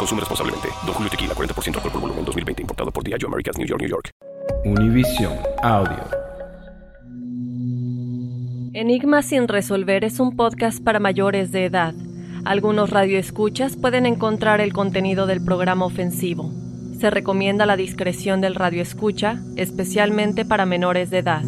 Consume responsablemente. Don Julio Tequila, 40% alcohol por volumen, 2020. Importado por Diageo Americas, New York, New York. Univision Audio. Enigma sin resolver es un podcast para mayores de edad. Algunos radioescuchas pueden encontrar el contenido del programa ofensivo. Se recomienda la discreción del radioescucha, especialmente para menores de edad.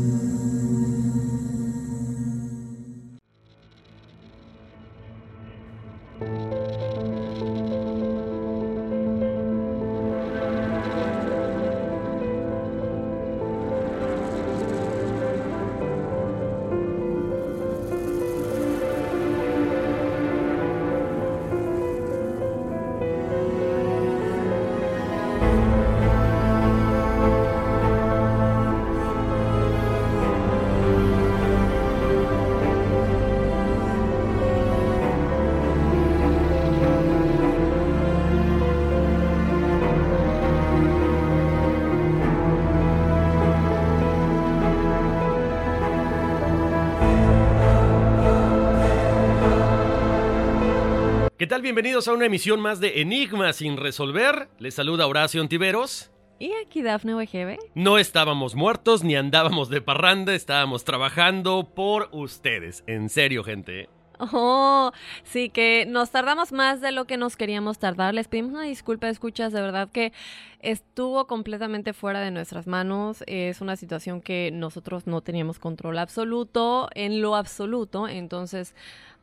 Tal? Bienvenidos a una emisión más de Enigma sin resolver. Les saluda Horacio Ontiveros. ¿Y aquí Dafne Wegebe? No estábamos muertos ni andábamos de parranda, estábamos trabajando por ustedes. En serio, gente. Oh, sí, que nos tardamos más de lo que nos queríamos tardar. Les pedimos una disculpa, escuchas, de verdad que estuvo completamente fuera de nuestras manos. Es una situación que nosotros no teníamos control absoluto, en lo absoluto. Entonces,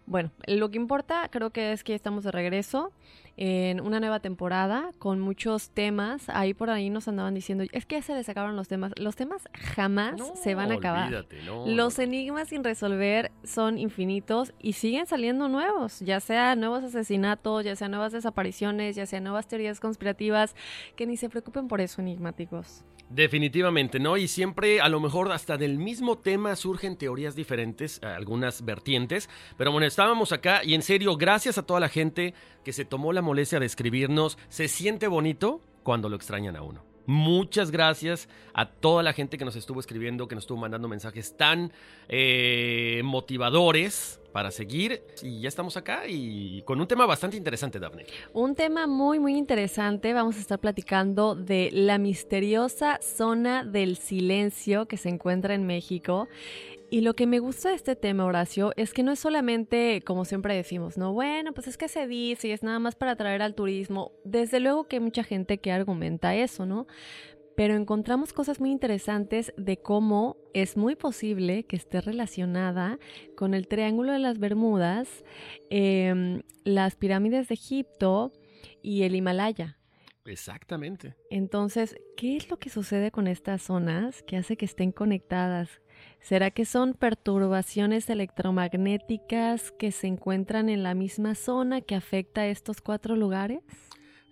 bueno, lo que importa creo que es que estamos de regreso en una nueva temporada con muchos temas. Ahí por ahí nos andaban diciendo, es que ya se les acabaron los temas. Los temas jamás No, se van a acabar. olvídate, no, los enigmas sin resolver son infinitos y siguen saliendo nuevos, ya sea nuevos asesinatos, ya sea nuevas desapariciones, ya sea nuevas teorías conspirativas, que ni se preocupen por eso, enigmáticos. Definitivamente, ¿no? Y siempre, a lo mejor, hasta del mismo tema surgen teorías diferentes, eh, algunas vertientes. Pero bueno, estábamos acá y en serio, gracias a toda la gente que se tomó la molestia de escribirnos. Se siente bonito cuando lo extrañan a uno. Muchas gracias a toda la gente que nos estuvo escribiendo, que nos estuvo mandando mensajes tan eh, motivadores para seguir. Y ya estamos acá y con un tema bastante interesante, Daphne. Un tema muy, muy interesante. Vamos a estar platicando de la misteriosa zona del silencio que se encuentra en México. Y lo que me gusta de este tema, Horacio, es que no es solamente, como siempre decimos, no, bueno, pues es que se dice y es nada más para atraer al turismo. Desde luego que hay mucha gente que argumenta eso, ¿no? Pero encontramos cosas muy interesantes de cómo es muy posible que esté relacionada con el Triángulo de las Bermudas, em, las pirámides de Egipto y el Himalaya. Exactamente. Entonces, ¿qué es lo que sucede con estas zonas que hace que estén conectadas? ¿Será que son perturbaciones electromagnéticas que se encuentran en la misma zona que afecta a estos cuatro lugares?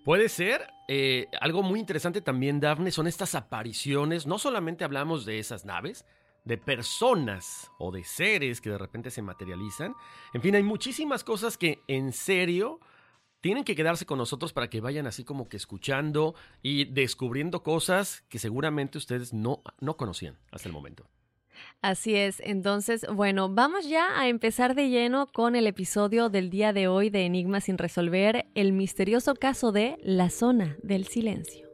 Puede ser. Eh, algo muy interesante también, Daphne, son estas apariciones. No solamente hablamos de esas naves, de personas o de seres que de repente se materializan. En fin, hay muchísimas cosas que en serio tienen que quedarse con nosotros para que vayan así como que escuchando y descubriendo cosas que seguramente ustedes no, no conocían hasta el momento. Así es, entonces, bueno, vamos ya a empezar de lleno con el episodio del día de hoy de Enigma sin resolver, el misterioso caso de la zona del silencio.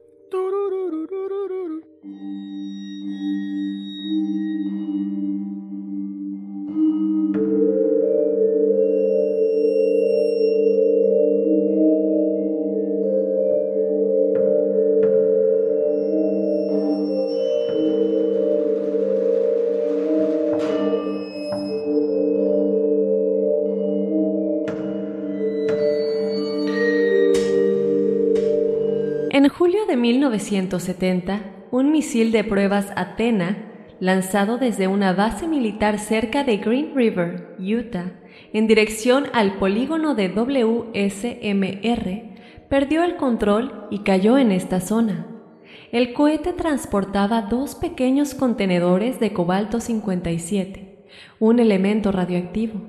1970, un misil de pruebas Athena, lanzado desde una base militar cerca de Green River, Utah, en dirección al polígono de WSMR, perdió el control y cayó en esta zona. El cohete transportaba dos pequeños contenedores de cobalto 57, un elemento radioactivo.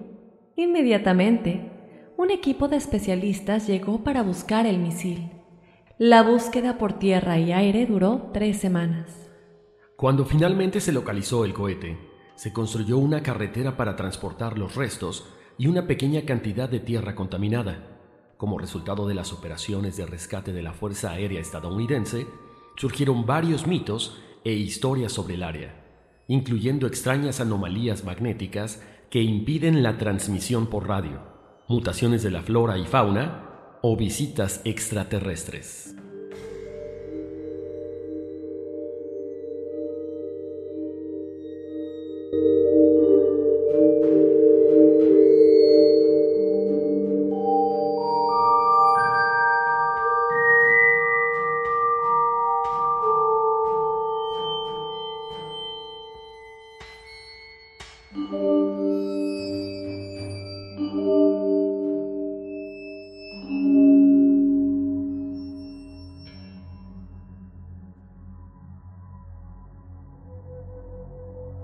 Inmediatamente, un equipo de especialistas llegó para buscar el misil. La búsqueda por tierra y aire duró tres semanas. Cuando finalmente se localizó el cohete, se construyó una carretera para transportar los restos y una pequeña cantidad de tierra contaminada. Como resultado de las operaciones de rescate de la Fuerza Aérea estadounidense, surgieron varios mitos e historias sobre el área, incluyendo extrañas anomalías magnéticas que impiden la transmisión por radio, mutaciones de la flora y fauna o visitas extraterrestres.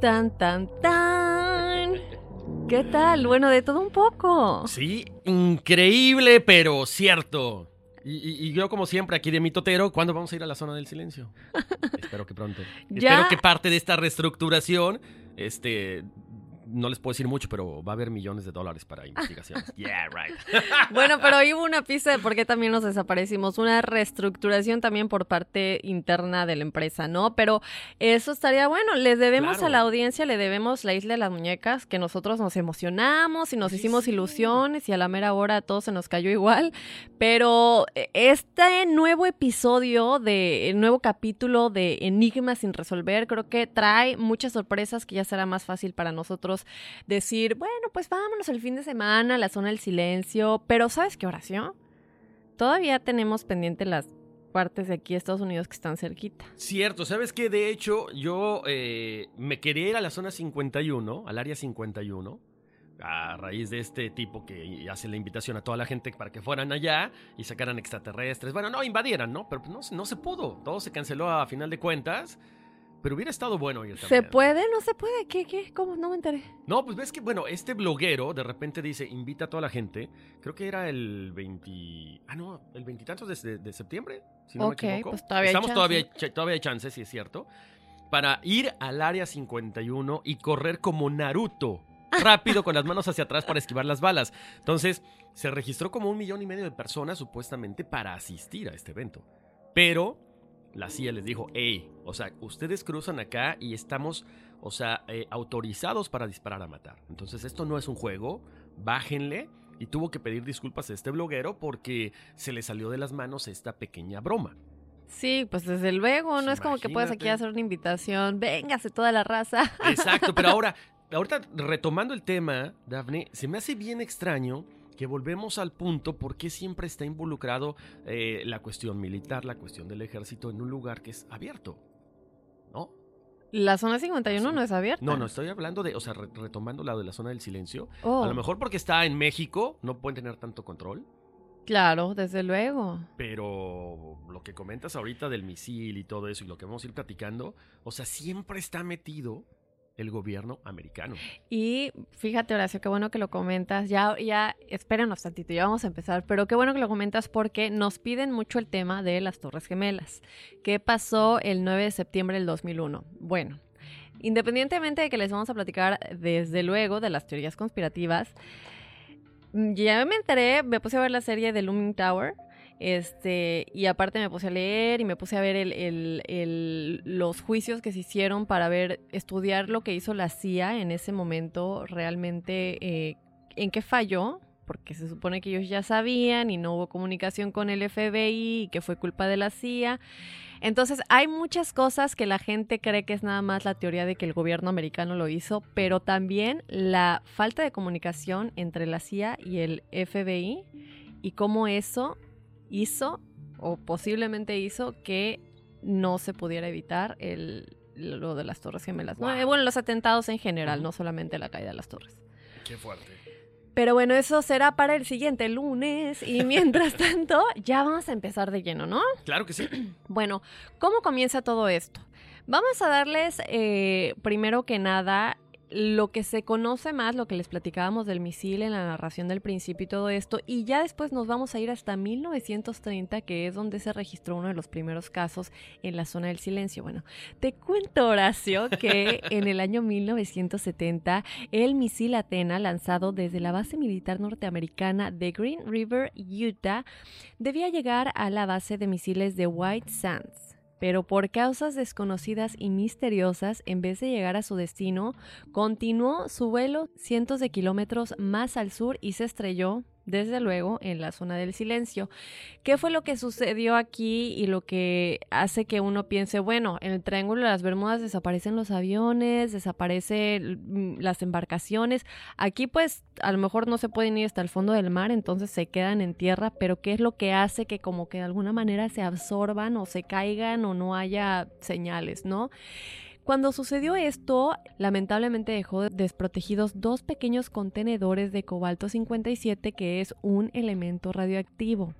Tan, tan, tan. ¿Qué tal? Bueno, de todo un poco. Sí, increíble, pero cierto. Y, yo, como siempre, aquí de mitotero, ¿cuándo vamos a ir a la zona del silencio? Espero que pronto. Ya. Espero que parte de esta reestructuración, este, no les puedo decir mucho, pero va a haber millones de dólares para investigaciones. yeah, right. Bueno, pero ahí hubo una pista de por qué también nos desaparecimos, una reestructuración también por parte interna de la empresa, ¿no? Pero eso estaría bueno, les debemos Claro. a la audiencia, le debemos la isla de las muñecas, que nosotros nos emocionamos y nos hicimos ilusiones y a la mera hora todo se nos cayó igual, pero eh, este nuevo episodio de, el nuevo capítulo de Enigmas sin resolver, creo que trae muchas sorpresas que ya será más fácil para nosotros decir, bueno, pues vámonos el fin de semana a la zona del silencio, pero ¿sabes qué oración? Todavía tenemos pendiente las partes de aquí Estados Unidos que están cerquita. Cierto, ¿sabes qué? De hecho, yo eh, me quería ir a la zona 51, al área 51, a raíz de este tipo que hace la invitación a toda la gente para que fueran allá y sacaran extraterrestres. Bueno, no, invadieran, ¿no? Pero pues, no, no se pudo. Todo se canceló a final de cuentas. Pero hubiera estado bueno ir ¿Se también. puede? ¿No se puede? ¿Qué? ¿Qué? ¿Cómo? No me enteré. No, pues ves que, bueno, este bloguero de repente dice, invita a toda la gente. Creo que era el 20... Ah, no, el veintitantos de, de- de septiembre, si no me equivoco. pues todavía hay Estamos chance. todavía, ch- todavía hay chance, sí es cierto. Para ir al área 51 y correr como Naruto. Rápido con las manos hacia atrás para esquivar las balas. Entonces, se registró como un millón y medio de personas supuestamente para asistir a este evento. Pero la CIA les dijo, hey, o sea, ustedes cruzan acá y estamos, o sea, eh, autorizados para disparar a matar. Entonces esto no es un juego, bájenle. Y tuvo que pedir disculpas a este bloguero porque se le salió de las manos esta pequeña broma. Sí, pues desde luego, no es como que puedes aquí hacer una invitación, véngase toda la raza. Exacto, pero ahora, ahorita retomando el tema, Daphne, se me hace bien extraño que volvemos al punto por qué siempre está involucrado eh, la cuestión militar, la cuestión del ejército en un lugar que es abierto, ¿no? La zona 51 Sí. no es abierta. No, no, estoy hablando de, o sea, re- retomando la de la zona del silencio. Oh. A lo mejor porque está en México, no pueden tener tanto control. Claro, desde luego. Pero lo que comentas ahorita del misil y todo eso y lo que vamos a ir platicando, o sea, siempre está metido el gobierno americano. Y fíjate, Horacio, qué bueno que lo comentas. Ya, ya, espéranos tantito, ya vamos a empezar. Pero qué bueno que lo comentas porque nos piden mucho el tema de las Torres Gemelas. ¿Qué pasó el 9 de septiembre del 2001? Bueno, independientemente de que les vamos a platicar desde luego de las teorías conspirativas, mm, ya me enteré, me puse a ver la serie de Looming Tower. Este, y aparte me puse a leer y me puse a ver el- el- el- los juicios que se hicieron para ver, estudiar lo que hizo la CIA en ese momento, realmente eh, en qué falló, porque se supone que ellos ya sabían y no hubo comunicación con el FBI y que fue culpa de la CIA. Entonces hay muchas cosas que la gente cree que es nada más la teoría de que el gobierno americano lo hizo, pero también la falta de comunicación entre la CIA y el FBI y cómo eso hizo o posiblemente hizo que no se pudiera evitar el, lo de las Torres Gemelas. ¿no? Wow. Bueno, los atentados en general, no solamente la caída de las torres. Qué fuerte. Pero bueno, eso será para el siguiente lunes. Y mientras tanto, ya vamos a empezar de lleno, ¿no? Claro que sí. Bueno, ¿cómo comienza todo esto? Vamos a darles, eh, primero que nada, lo que se conoce más, lo que les platicábamos del misil en la narración del principio y todo esto, y ya después nos vamos a ir hasta 1930, que es donde se registró uno de los primeros casos en la zona del silencio. Bueno, te cuento, Horacio, que en el año 1970, el misil Atena, lanzado desde la base militar norteamericana de Green River, Utah, debía llegar a la base de misiles de White Sands. Pero por causas desconocidas y misteriosas, en vez de llegar a su destino, continuó su vuelo cientos de kilómetros más al sur y se estrelló, desde luego, en la zona del silencio. ¿Qué fue lo que sucedió aquí y lo que hace que uno piense, bueno, en el Triángulo de las Bermudas desaparecen los aviones, desaparecen las embarcaciones? Aquí pues a lo mejor no se pueden ir hasta el fondo del mar, entonces se quedan en tierra, pero ¿qué es lo que hace que como que de alguna manera se absorban o se caigan o no haya señales, ¿no? Cuando sucedió esto, lamentablemente dejó desprotegidos dos pequeños contenedores de cobalto 57 que es un elemento radioactivo.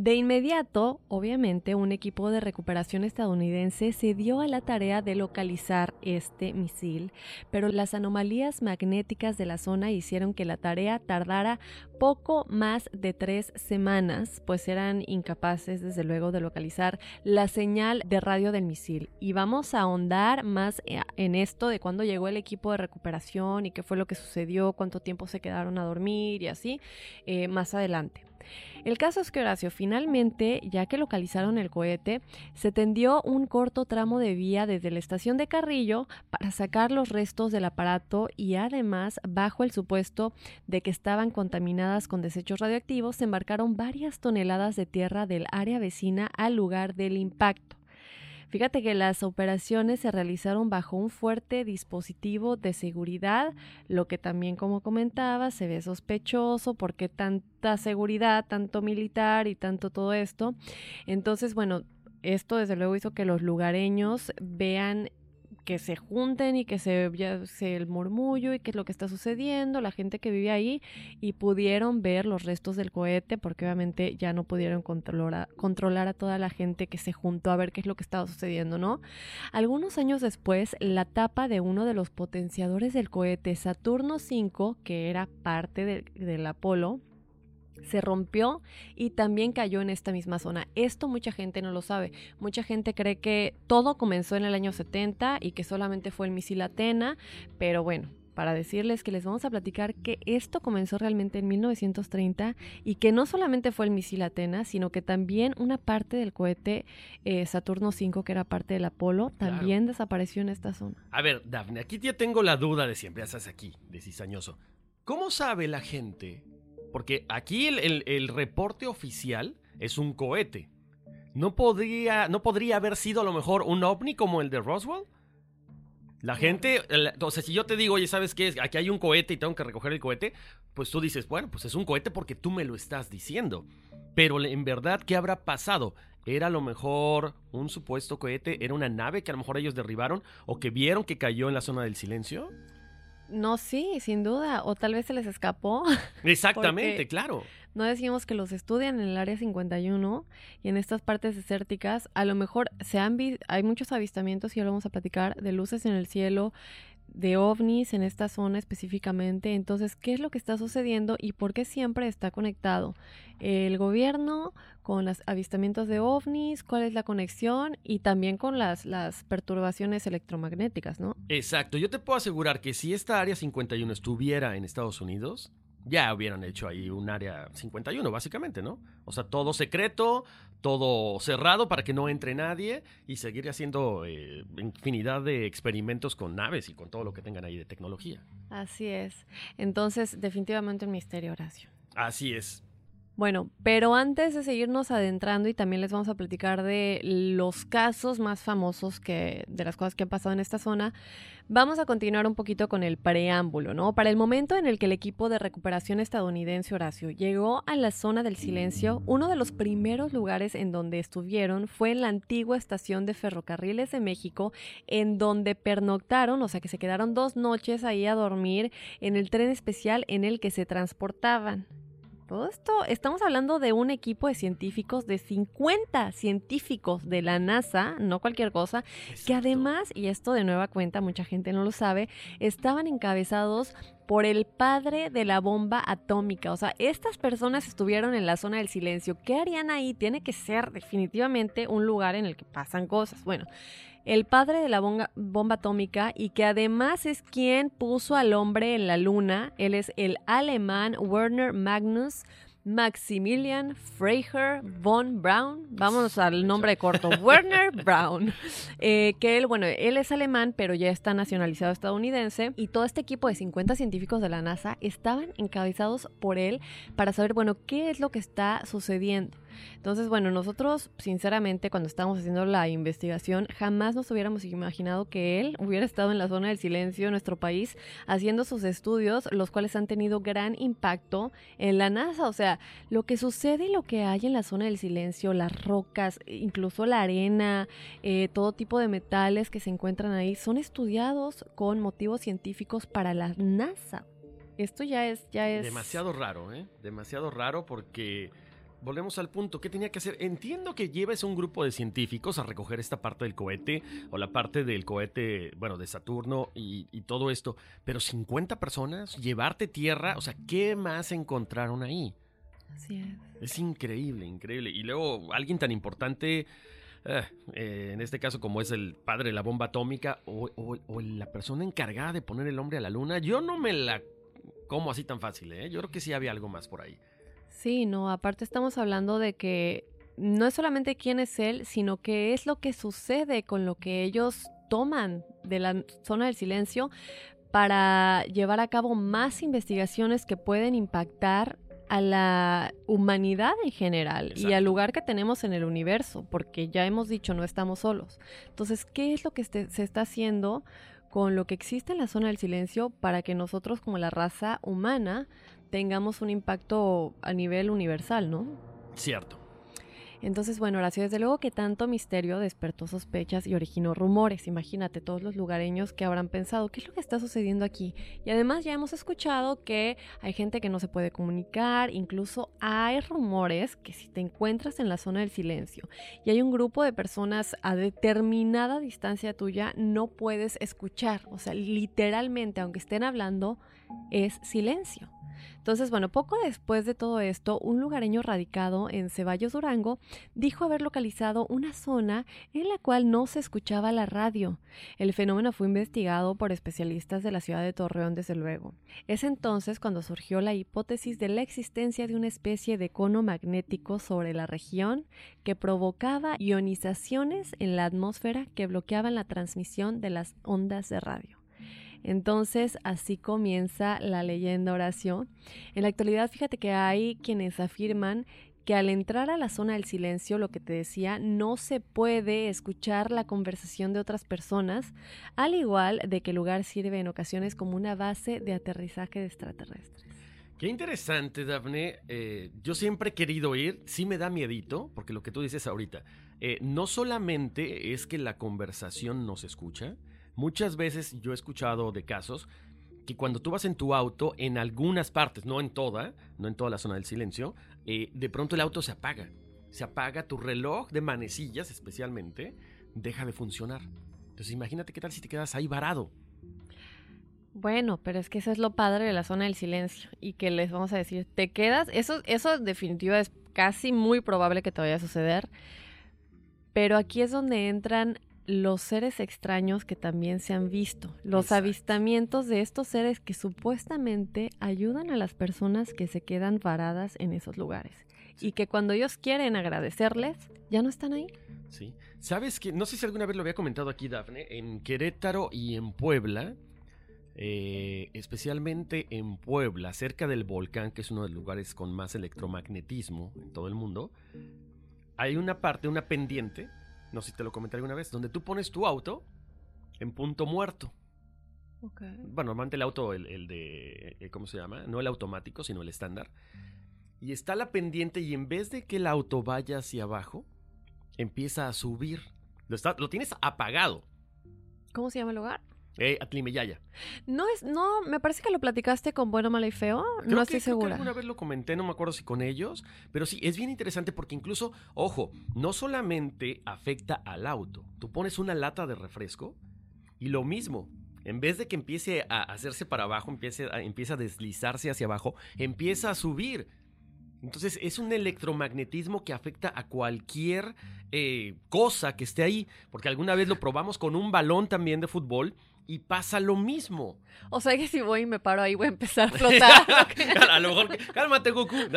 De inmediato, obviamente, un equipo de recuperación estadounidense se dio a la tarea de localizar este misil, pero las anomalías magnéticas de la zona hicieron que la tarea tardara poco más de tres semanas, pues eran incapaces, desde luego, de localizar la señal de radio del misil. Y vamos a ahondar más en esto de cuándo llegó el equipo de recuperación y qué fue lo que sucedió, cuánto tiempo se quedaron a dormir y así, eh, más adelante. El caso es que Horacio, finalmente, ya que localizaron el cohete, se tendió un corto tramo de vía desde la estación de Carrillo para sacar los restos del aparato y además, bajo el supuesto de que estaban contaminadas con desechos radioactivos, se embarcaron varias toneladas de tierra del área vecina al lugar del impacto. Fíjate que las operaciones se realizaron bajo un fuerte dispositivo de seguridad, lo que también, como comentaba, se ve sospechoso porque tanta seguridad, tanto militar y tanto todo esto. Entonces, bueno, esto desde luego hizo que los lugareños vean que se junten y que se, ya, se el murmullo y qué es lo que está sucediendo, la gente que vive ahí y pudieron ver los restos del cohete porque obviamente ya no pudieron controlar controlar a toda la gente que se juntó a ver qué es lo que estaba sucediendo, ¿no? Algunos años después, la tapa de uno de los potenciadores del cohete Saturno V, que era parte de, del Apolo, se rompió y también cayó en esta misma zona. Esto mucha gente no lo sabe. Mucha gente cree que todo comenzó en el año 70 y que solamente fue el misil Atena, pero bueno, para decirles que les vamos a platicar que esto comenzó realmente en 1930 y que no solamente fue el misil Atena, sino que también una parte del cohete eh, Saturno V, que era parte del Apolo, también claro. desapareció en esta zona. A ver, Dafne, aquí ya tengo la duda de siempre, ya estás aquí, de cizañoso. ¿Cómo sabe la gente porque aquí el, reporte oficial es un cohete. ¿No podría, ¿No podría haber sido a lo mejor un ovni como el de Roswell? La gente, o sea, si yo te digo, oye, ¿sabes qué? Aquí hay un cohete y tengo que recoger el cohete, pues tú dices, bueno, pues es un cohete porque tú me lo estás diciendo. Pero en verdad, ¿qué habrá pasado? ¿Era a lo mejor un supuesto cohete? ¿Era una nave que a lo mejor ellos derribaron o que vieron que cayó en la zona del silencio? No, sí, sin duda. O tal vez se les escapó. Exactamente, claro. No decimos que los estudian en el área 51 y en estas partes desérticas. A lo mejor se han vi- hay muchos avistamientos y ahora vamos a platicar de luces en el cielo, de ovnis en esta zona específicamente. Entonces, ¿qué es lo que está sucediendo y por qué siempre está conectado el gobierno con los avistamientos de ovnis? ¿Cuál es la conexión? Y también con las, las perturbaciones electromagnéticas, ¿no? Exacto. Yo te puedo asegurar que si esta área 51 estuviera en Estados Unidos, ya hubieran hecho ahí un área 51, básicamente, ¿no? O sea, todo secreto, todo cerrado para que no entre nadie y seguir haciendo eh, infinidad de experimentos con naves y con todo lo que tengan ahí de tecnología. Así es. Entonces, definitivamente un misterio, Horacio. Así es. Bueno, pero antes de seguirnos adentrando y también les vamos a platicar de los casos más famosos que de las cosas que han pasado en esta zona, vamos a continuar un poquito con el preámbulo, ¿no? Para el momento en el que el equipo de recuperación estadounidense Horacio llegó a la zona del silencio, uno de los primeros lugares en donde estuvieron fue en la antigua estación de ferrocarriles de México, en donde pernoctaron, o sea que se quedaron dos noches ahí a dormir en el tren especial en el que se transportaban. Todo esto, estamos hablando de un equipo de científicos, de 50 científicos de la NASA, no cualquier cosa, que además, y esto de nueva cuenta, mucha gente no lo sabe, estaban encabezados por el padre de la bomba atómica. O sea, estas personas estuvieron en la zona del silencio. ¿Qué harían ahí? Tiene que ser definitivamente un lugar en el que pasan cosas. Bueno, el padre de la bomba, bomba, atómica y que además es quien puso al hombre en la luna. Él es el alemán Werner Magnus Maximilian Freiherr von Braun. Vámonos al nombre corto, Werner Braun. Eh, que él, bueno, él es alemán, pero ya está nacionalizado estadounidense. Y todo este equipo de 50 científicos de la NASA estaban encabezados por él para saber, bueno, qué es lo que está sucediendo. Entonces, bueno, nosotros, sinceramente, cuando estábamos haciendo la investigación, jamás nos hubiéramos imaginado que él hubiera estado en la zona del silencio en nuestro país haciendo sus estudios, los cuales han tenido gran impacto en la NASA. O sea, lo que sucede y lo que hay en la zona del silencio, las rocas, incluso la arena, eh, todo tipo de metales que se encuentran ahí, son estudiados con motivos científicos para la NASA. Esto ya es, ya es... Demasiado raro, ¿eh? Demasiado raro porque volvemos al punto, ¿qué tenía que hacer? Entiendo que lleves un grupo de científicos a recoger esta parte del cohete o la parte del cohete, bueno, de Saturno y, y, todo esto, pero 50 personas, llevarte tierra, o sea, ¿qué más encontraron ahí? Así es. Es increíble, increíble. Y luego alguien tan importante, eh, eh, en este caso como es el padre de la bomba atómica o, o, o, la persona encargada de poner el hombre a la luna, yo no me la como así tan fácil, ¿eh? Yo creo que sí había algo más por ahí. Sí, no, aparte estamos hablando de que no es solamente quién es él, sino que es lo que sucede con lo que ellos toman de la zona del silencio para llevar a cabo más investigaciones que pueden impactar a la humanidad en general Exacto. y al lugar que tenemos en el universo, porque ya hemos dicho, no estamos solos. Entonces, ¿qué es lo que este, se está haciendo con lo que existe en la zona del silencio para que nosotros como la raza humana tengamos un impacto a nivel universal, ¿no? Cierto. Entonces, bueno, Horacio, desde luego que tanto misterio despertó sospechas y originó rumores. Imagínate todos los lugareños que habrán pensado, ¿qué es lo que está sucediendo aquí? Y además ya hemos escuchado que hay gente que no se puede comunicar, incluso hay rumores que si te encuentras en la zona del silencio y hay un grupo de personas a determinada distancia tuya, no puedes escuchar. O sea, literalmente, aunque estén hablando, es silencio. Entonces, bueno, poco después de todo esto, un lugareño radicado en Ceballos, Durango, dijo haber localizado una zona en la cual no se escuchaba la radio. El fenómeno fue investigado por especialistas de la ciudad de Torreón, desde luego. Es entonces cuando surgió la hipótesis de la existencia de una especie de cono magnético sobre la región que provocaba ionizaciones en la atmósfera que bloqueaban la transmisión de las ondas de radio. Entonces, así comienza la leyenda Horacio. En la actualidad, fíjate que hay quienes afirman que al entrar a la zona del silencio, lo que te decía, no se puede escuchar la conversación de otras personas, al igual de que el lugar sirve en ocasiones como una base de aterrizaje de extraterrestres. Qué interesante, Daphne. Eh, yo siempre he querido ir, sí me da miedito, porque lo que tú dices ahorita, eh, no solamente es que la conversación no se escucha, muchas veces yo he escuchado de casos que cuando tú vas en tu auto, en algunas partes, no en toda, no en toda la zona del silencio, eh, de pronto el auto se apaga. Se apaga tu reloj de manecillas especialmente, deja de funcionar. Entonces imagínate qué tal si te quedas ahí varado. Bueno, pero es que eso es lo padre de la zona del silencio y que les vamos a decir, te quedas, eso, eso definitiva es casi muy probable que te vaya a suceder, pero aquí es donde entran los seres extraños que también se han visto, los avistamientos de estos seres que supuestamente ayudan a las personas que se quedan varadas en esos lugares. Y que cuando ellos quieren agradecerles, ya no están ahí. Sí. ¿Sabes que No sé si alguna vez lo había comentado aquí, Dafne, en Querétaro y en Puebla eh, especialmente en Puebla, cerca del volcán, que es uno de los lugares con más electromagnetismo en todo el mundo, hay una parte, una pendiente, no sé si te lo comenté alguna vez, donde tú pones tu auto en punto muerto. Bueno, normalmente el auto, el, de, eh, ¿cómo se llama? No el automático, sino el estándar. Y está la pendiente y en vez de que el auto vaya hacia abajo, empieza a subir. Lo, está, lo tienes apagado. ¿Cómo se llama el lugar? Eh, Atlimeyaya. No es, no, me parece que lo platicaste con Bueno, Malo y Feo. no estoy segura. Creo que alguna vez lo comenté, no me acuerdo si con ellos, pero sí, es bien interesante porque incluso, ojo, no solamente afecta al auto. Tú pones una lata de refresco y lo mismo. En vez de que empiece a hacerse para abajo, empiece a, empieza a deslizarse hacia abajo, empieza a subir. Entonces es un electromagnetismo que afecta a cualquier eh, cosa que esté ahí, porque alguna vez lo probamos con un balón también de fútbol y pasa lo mismo. O sea que si voy y me paro ahí voy a empezar a flotar. a lo mejor, cálmate Goku.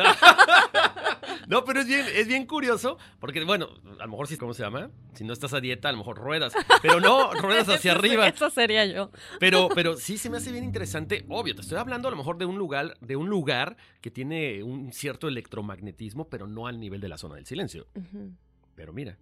No. pero es bien, es bien curioso, porque bueno, a lo mejor si, ¿cómo se llama? Si no estás a dieta, a lo mejor ruedas, pero no, ruedas hacia arriba. Eso sería yo. Pero, pero sí se me hace bien interesante. Obvio, te estoy hablando a lo mejor de un lugar, de un lugar que tiene un cierto electromagnetismo, pero no al nivel de la zona del silencio. Pero mira.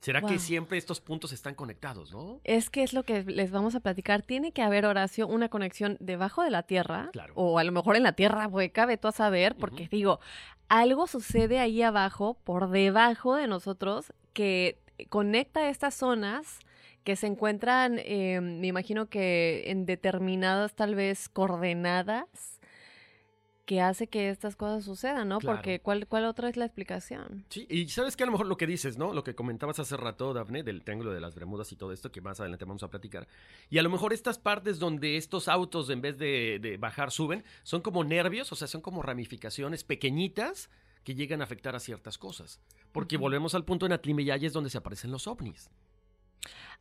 ¿Será que siempre estos puntos están conectados, no? Es que es lo que les vamos a platicar. Tiene que haber, Horacio, una conexión debajo de la Tierra. O a lo mejor en la Tierra hueca, ve a saber, porque digo, algo sucede ahí abajo, por debajo de nosotros, que conecta estas zonas que se encuentran, eh, me imagino que en determinadas tal vez coordenadas que hace que estas cosas sucedan, ¿no? Porque ¿cuál, ¿cuál otra es la explicación? Sí, y sabes que a lo mejor lo que dices, ¿no? Lo que comentabas hace rato, Dafne, del Triángulo de las Bermudas y todo esto, que más adelante vamos a platicar. Y a lo mejor estas partes donde estos autos, en vez de, bajar, suben, son como nervios, o sea, son como ramificaciones pequeñitas que llegan a afectar a ciertas cosas. Porque volvemos al punto en Atlimeyaya es donde se aparecen los ovnis.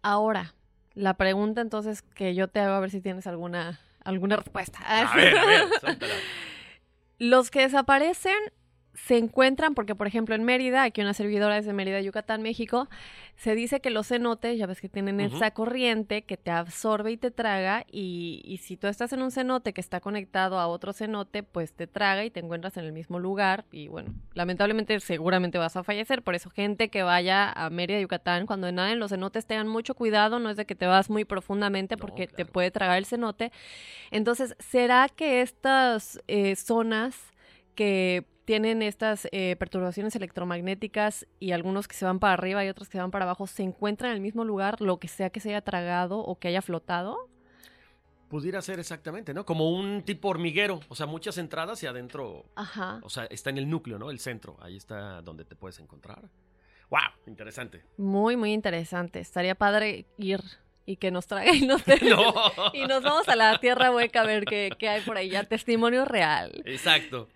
Ahora, la pregunta entonces que yo te hago a ver si tienes alguna, alguna respuesta. A ver, a ver, Los que desaparecen se encuentran, porque por ejemplo en Mérida, aquí una servidora es de Mérida, Yucatán, México, se dice que los cenotes, ya ves que tienen esa corriente que te absorbe y te traga, y, y, si tú estás en un cenote que está conectado a otro cenote, pues te traga y te encuentras en el mismo lugar, y bueno, lamentablemente seguramente vas a fallecer, por eso gente que vaya a Mérida, Yucatán, cuando naden los cenotes tengan mucho cuidado, no es de que te vas muy profundamente porque te puede tragar el cenote. Entonces, ¿será que estas eh, zonas que tienen estas eh, perturbaciones electromagnéticas y algunos que se van para arriba y otros que se van para abajo, se encuentran en el mismo lugar, lo que sea que se haya tragado o que haya flotado? Pudiera ser exactamente, ¿no? Como un tipo hormiguero, o sea, muchas entradas y adentro, Ajá. o sea, está en el núcleo, ¿no? El centro, ahí está donde te puedes encontrar. ¡Wow! Interesante. Muy, muy interesante. Estaría padre ir y que nos traiga y nos, y nos vamos a la tierra hueca a ver qué, qué hay por ahí, ya testimonio real. Exacto.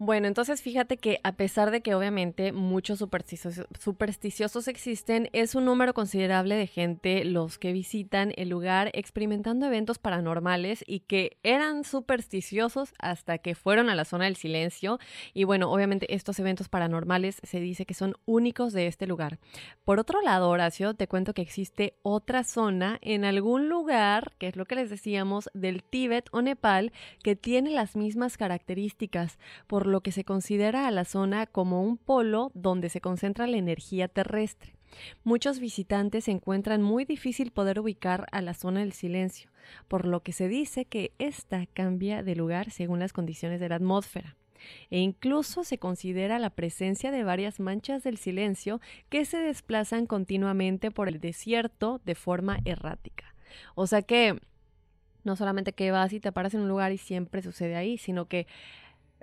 Bueno, entonces fíjate que a pesar de que obviamente muchos supersticiosos, existen, es un número considerable de gente los que visitan el lugar experimentando eventos paranormales y que eran supersticiosos hasta que fueron a la zona del silencio. Y bueno, obviamente estos eventos paranormales se dice que son únicos de este lugar. Por otro lado, Horacio, te cuento que existe otra zona en algún lugar, que es lo que les decíamos, del Tíbet o Nepal, que tiene las mismas características. Por lo que se considera a la zona como un polo donde se concentra la energía terrestre. Muchos visitantes encuentran muy difícil poder ubicar a la zona del silencio, por lo que se dice que ésta cambia de lugar según las condiciones de la atmósfera. E incluso se considera la presencia de varias manchas del silencio que se desplazan continuamente por el desierto de forma errática. O sea que no solamente que vas y te paras en un lugar y siempre sucede ahí, sino que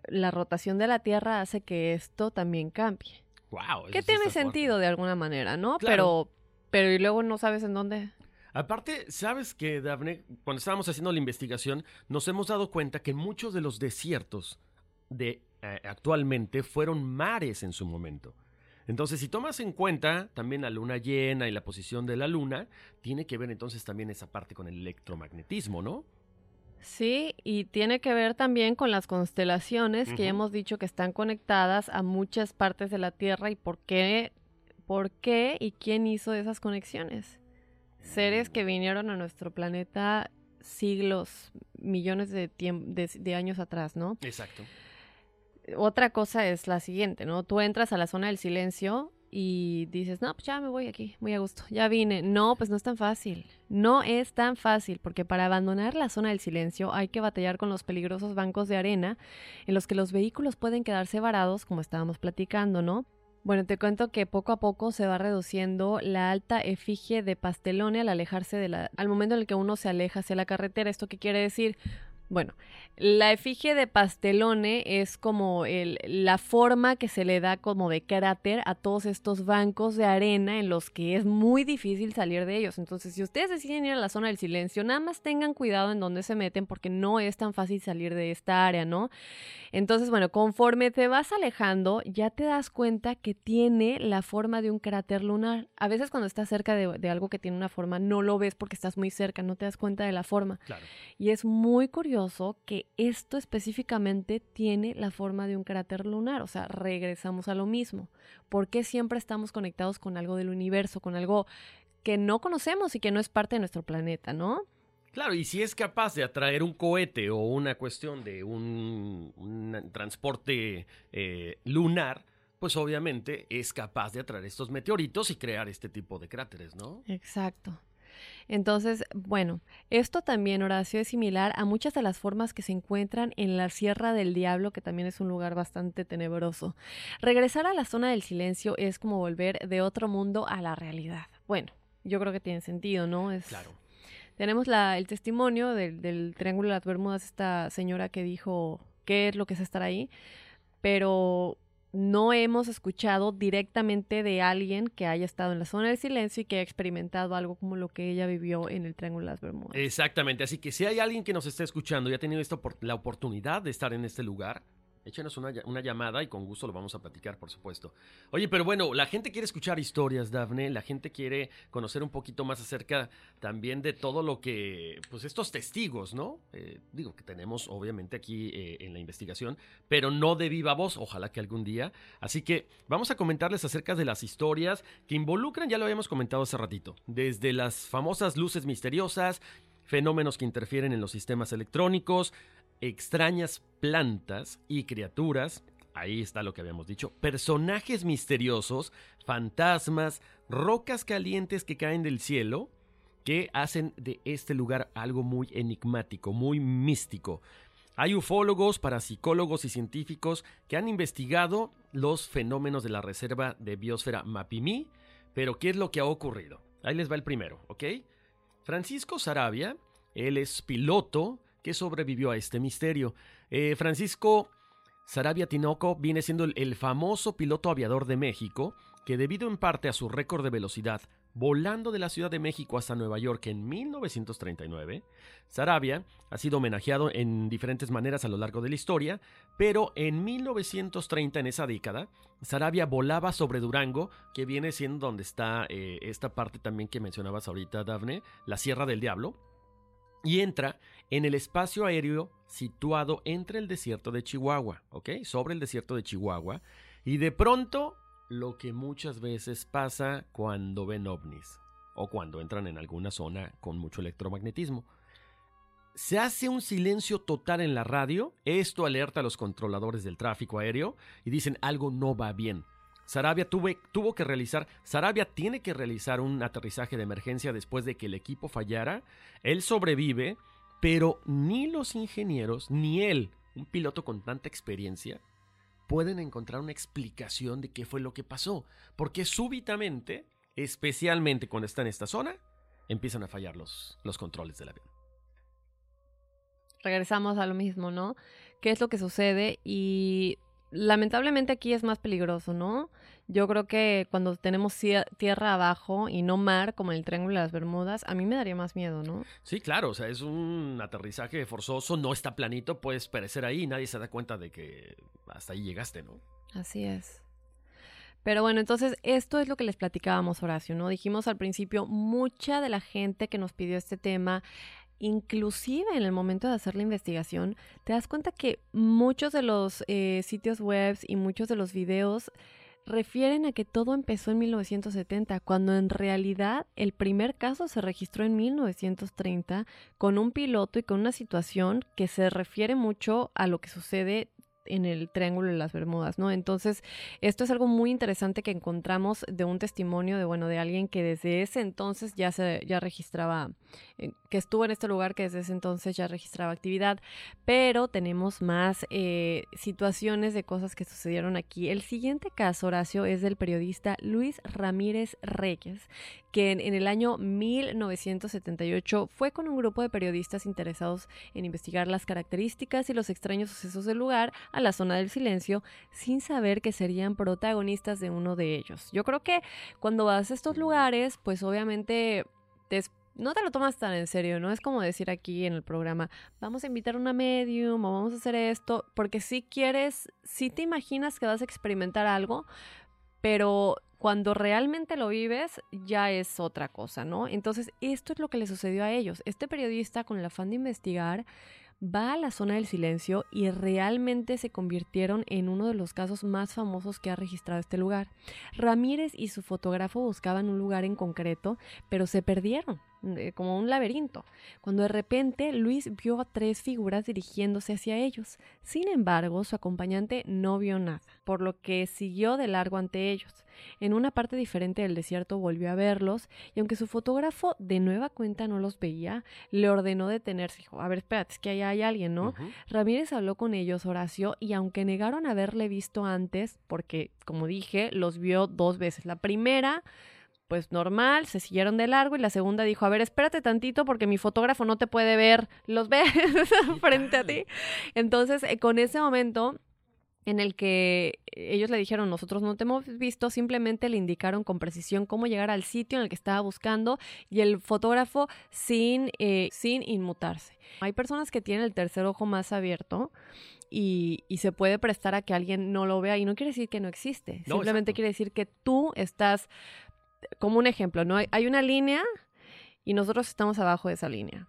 la rotación de la Tierra hace que esto también cambie. Wow, que tiene sentido de alguna manera, ¿no? Pero, pero y luego no sabes en dónde. Aparte, sabes que, Daphne, cuando estábamos haciendo la investigación, nos hemos dado cuenta que muchos de los desiertos de eh, actualmente fueron mares en su momento. Entonces, si tomas en cuenta también la luna llena y la posición de la luna, tiene que ver entonces también esa parte con el electromagnetismo, ¿no? Sí, y tiene que ver también con las constelaciones que hemos dicho que están conectadas a muchas partes de la Tierra y por qué, por qué y quién hizo esas conexiones. Seres que vinieron a nuestro planeta siglos, millones de, de años atrás, ¿no? Exacto. Otra cosa es la siguiente, ¿no? Tú entras a la zona del silencio y dices, no, pues ya me voy aquí, muy a gusto, ya vine. No, pues no es tan fácil. No es tan fácil, porque para abandonar la zona del silencio hay que batallar con los peligrosos bancos de arena en los que los vehículos pueden quedarse varados, como estábamos platicando, ¿no? Bueno, te cuento que poco a poco se va reduciendo la alta efigie de Pastelone al alejarse de la, al momento en el que uno se aleja hacia la carretera. ¿Esto qué quiere decir? Bueno, la efigie de Pastelone es como el, la forma que se le da como de cráter a todos estos bancos de arena en los que es muy difícil salir de ellos. Entonces, si ustedes deciden ir a la zona del silencio, nada más tengan cuidado en dónde se meten porque no es tan fácil salir de esta área, ¿no? Entonces, bueno, conforme te vas alejando, ya te das cuenta que tiene la forma de un cráter lunar. A veces cuando estás cerca de, de algo que tiene una forma, no lo ves porque estás muy cerca, no te das cuenta de la forma. Claro. Y es muy curioso que esto específicamente tiene la forma de un cráter lunar, o sea, regresamos a lo mismo. ¿Por qué siempre estamos conectados con algo del universo, con algo que no conocemos y que no es parte de nuestro planeta, ¿no? Claro, y si es capaz de atraer un cohete o una cuestión de un, transporte eh, lunar, pues obviamente es capaz de atraer estos meteoritos y crear este tipo de cráteres, ¿no? Exacto. Entonces, bueno, esto también, Horacio, es similar a muchas de las formas que se encuentran en la Sierra del Diablo, que también es un lugar bastante tenebroso. Regresar a la zona del silencio es como volver de otro mundo a la realidad. Bueno, yo creo que tiene sentido, ¿no? Es, claro. Tenemos la, el testimonio del, del Triángulo de las Bermudas, esta señora que dijo qué es lo que es estar ahí, pero no hemos escuchado directamente de alguien que haya estado en la zona del silencio y que haya experimentado algo como lo que ella vivió en el Triángulo de las Bermudas. Exactamente, así que si hay alguien que nos esté escuchando y ha tenido esta, la oportunidad de estar en este lugar, Échenos una, llamada y con gusto lo vamos a platicar, por supuesto. Oye, pero bueno, la gente quiere escuchar historias, Dafne. La gente quiere conocer un poquito más acerca también de todo lo que, pues estos testigos, ¿no? Eh, digo que tenemos obviamente aquí eh, en la investigación, pero no de viva voz, ojalá que algún día. Así que vamos a comentarles acerca de las historias que involucran, ya lo habíamos comentado hace ratito, desde las famosas luces misteriosas, fenómenos que interfieren en los sistemas electrónicos, extrañas plantas y criaturas, ahí está lo que habíamos dicho, personajes misteriosos, fantasmas, rocas calientes que caen del cielo, que hacen de este lugar algo muy enigmático, muy místico. Hay ufólogos, parapsicólogos y científicos que han investigado los fenómenos de la reserva de biosfera Mapimí, pero ¿qué es lo que ha ocurrido? Ahí les va el primero, ¿ok? Francisco Sarabia, él es piloto que sobrevivió a este misterio. Eh, Francisco Sarabia Tinoco viene siendo el, famoso piloto aviador de México, que debido en parte a su récord de velocidad, volando de la Ciudad de México hasta Nueva York en 1939, Sarabia ha sido homenajeado en diferentes maneras a lo largo de la historia, pero en 1930, en esa década, Sarabia volaba sobre Durango, que viene siendo donde está eh, esta parte también que mencionabas ahorita, Dafne, la Sierra del Diablo, y entra en el espacio aéreo situado entre el desierto de Chihuahua, ¿ok? Sobre el desierto de Chihuahua. Y de pronto, lo que muchas veces pasa cuando ven ovnis o cuando entran en alguna zona con mucho electromagnetismo. Se hace un silencio total en la radio. Esto alerta a los controladores del tráfico aéreo y dicen algo no va bien. Sarabia tuvo que realizar, Sarabia tiene que realizar un aterrizaje de emergencia después de que el equipo fallara. Él sobrevive, pero ni los ingenieros ni él, un piloto con tanta experiencia, pueden encontrar una explicación de qué fue lo que pasó, porque súbitamente, especialmente cuando está en esta zona, empiezan a fallar los, los controles del avión regresamos a lo mismo, ¿no? ¿Qué es lo que sucede? Y lamentablemente aquí es más peligroso, ¿no? Yo creo que cuando tenemos tierra abajo y no mar, como el Triángulo de las Bermudas, a mí me daría más miedo, ¿no? Sí, claro, o sea, es un aterrizaje forzoso, no está planito, puedes perecer ahí y nadie se da cuenta de que hasta ahí llegaste, ¿no? Así es. Pero bueno, entonces esto es lo que les platicábamos, Horacio, ¿no? Dijimos al principio, mucha de la gente que nos pidió este tema inclusive en el momento de hacer la investigación, te das cuenta que muchos de los eh, sitios web y muchos de los videos refieren a que todo empezó en 1970, cuando en realidad el primer caso se registró en 1930 con un piloto y con una situación que se refiere mucho a lo que sucede en el Triángulo de las Bermudas, ¿no? Entonces, esto es algo muy interesante que encontramos de un testimonio de, bueno, de alguien que desde ese entonces ya se, ya registraba, eh, que estuvo en este lugar, que desde ese entonces ya registraba actividad, pero tenemos más eh, situaciones de cosas que sucedieron aquí. El siguiente caso, Horacio, es del periodista Luis Ramírez Reyes, que en, el año 1978 fue con un grupo de periodistas interesados en investigar las características y los extraños sucesos del lugar a la zona del silencio sin saber que serían protagonistas de uno de ellos. Yo creo que cuando vas a estos lugares, pues obviamente no te lo tomas tan en serio, ¿no? Es como decir aquí en el programa, vamos a invitar a una medium o vamos a hacer esto, porque si quieres, si te imaginas que vas a experimentar algo, pero cuando realmente lo vives ya es otra cosa, ¿no? Entonces, esto es lo que le sucedió a ellos. Este periodista, con el afán de investigar, va a la zona del silencio y realmente se convirtieron en uno de los casos más famosos que ha registrado este lugar. Ramírez y su fotógrafo buscaban un lugar en concreto, pero se perdieron. Como un laberinto, cuando de repente Luis vio a tres figuras dirigiéndose hacia ellos. Sin embargo, su acompañante no vio nada, por lo que siguió de largo ante ellos. En una parte diferente del desierto volvió a verlos, y aunque su fotógrafo de nueva cuenta no los veía, le ordenó detenerse. Dijo, a ver, espérate, es que allá hay alguien, ¿no? Ramírez habló con ellos, Horacio, y aunque negaron haberle visto antes, porque, como dije, los vio dos veces. La primera pues normal, se siguieron de largo y la segunda dijo, a ver, espérate tantito porque mi fotógrafo no te puede ver, los ves frente a ti. Entonces, eh, con ese momento en el que ellos le dijeron, nosotros no te hemos visto, simplemente le indicaron con precisión cómo llegar al sitio en el que estaba buscando y el fotógrafo sin, eh, sin inmutarse. Hay personas que tienen el tercer ojo más abierto y, y, se puede prestar a que alguien no lo vea y no quiere decir que no existe, simplemente quiere decir que tú estás como un ejemplo, ¿no? Hay una línea y nosotros estamos abajo de esa línea.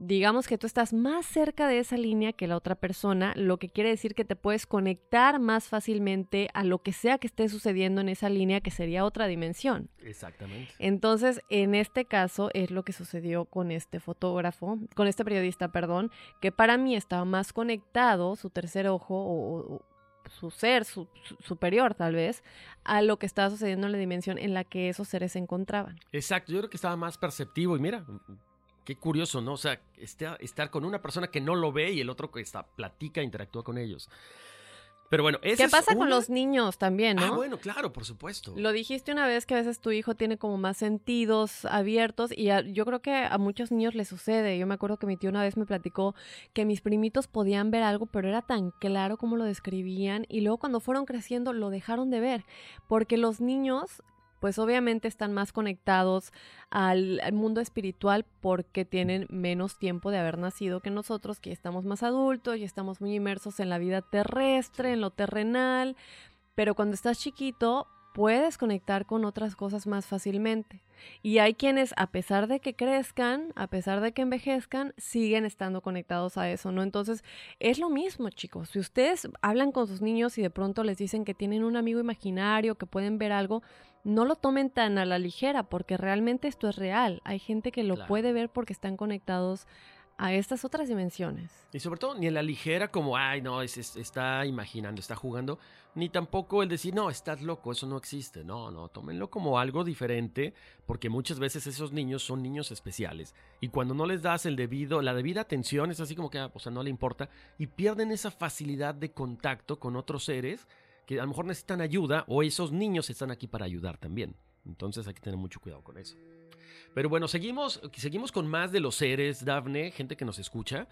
Digamos que tú estás más cerca de esa línea que la otra persona, lo que quiere decir que te puedes conectar más fácilmente a lo que sea que esté sucediendo en esa línea, que sería otra dimensión. Exactamente. Entonces, en este caso es lo que sucedió con este fotógrafo, con este periodista, perdón, que para mí estaba más conectado, su tercer ojo, o, su ser superior tal vez a lo que estaba sucediendo en la dimensión en la que esos seres se encontraban. Exacto, yo creo que estaba más perceptivo y mira, qué curioso, ¿no? O sea, estar con una persona que no lo ve y el otro que está, platica, interactúa con ellos. Pero bueno, ¿Qué pasa con los niños también, ah, no? Ah, bueno, claro, por supuesto. Lo dijiste una vez que a veces tu hijo tiene como más sentidos abiertos y yo creo que a muchos niños les sucede. Yo me acuerdo que mi tío una vez me platicó que mis primitos podían ver algo, pero era tan claro como lo describían y luego cuando fueron creciendo lo dejaron de ver, porque los niños pues obviamente están más conectados al, mundo espiritual porque tienen menos tiempo de haber nacido que nosotros, que estamos más adultos y estamos muy inmersos en la vida terrestre, en lo terrenal, pero cuando estás chiquito puedes conectar con otras cosas más fácilmente. Y hay quienes, a pesar de que crezcan, a pesar de que envejezcan, siguen estando conectados a eso, ¿no? Entonces, es lo mismo, chicos. Si ustedes hablan con sus niños y de pronto les dicen que tienen un amigo imaginario, que pueden ver algo, no lo tomen tan a la ligera, porque realmente esto es real. Hay gente que lo puede ver porque están conectados a estas otras dimensiones. Y sobre todo, ni en la ligera como, ay, no, es, es- está imaginando, está jugando, ni tampoco el decir, no, estás loco, eso no existe. No, no, tómenlo como algo diferente, porque muchas veces esos niños son niños especiales. Y cuando no les das el debido, la debida atención, es así como que, ah, o sea, no le importa, y pierden esa facilidad de contacto con otros seres que a lo mejor necesitan ayuda, o esos niños están aquí para ayudar también. Entonces hay que tener mucho cuidado con eso. Pero bueno, seguimos, seguimos con más de los seres, Dafne, gente que nos escucha,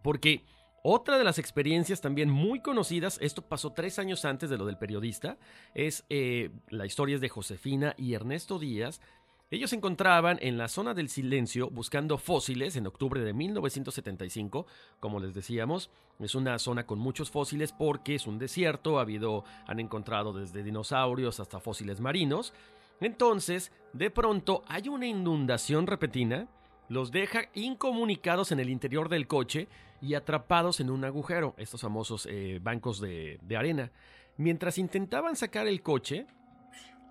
porque otra de las experiencias también muy conocidas, esto pasó tres años antes de lo del periodista, es eh, la historia de Josefina y Ernesto Díaz. Ellos se encontraban en la zona del silencio buscando fósiles en octubre de 1975, como les decíamos, es una zona con muchos fósiles porque es un desierto, ha habido, han encontrado desde dinosaurios hasta fósiles marinos. Entonces, de pronto hay una inundación repentina, los deja incomunicados en el interior del coche y atrapados en un agujero, estos famosos eh, bancos de, de arena. Mientras intentaban sacar el coche,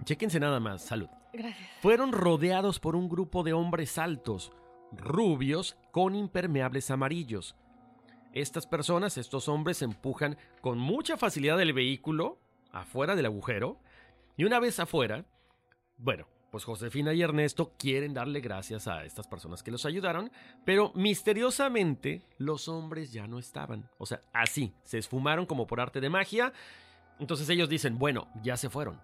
chéquense nada más, salud. Gracias. Fueron rodeados por un grupo de hombres altos, rubios, con impermeables amarillos. Estas personas, estos hombres, empujan con mucha facilidad el vehículo afuera del agujero. Y una vez afuera, bueno, pues Josefina y Ernesto quieren darle gracias a estas personas que los ayudaron, pero misteriosamente los hombres ya no estaban. O sea, así, se esfumaron como por arte de magia. Entonces ellos dicen, bueno, ya se fueron.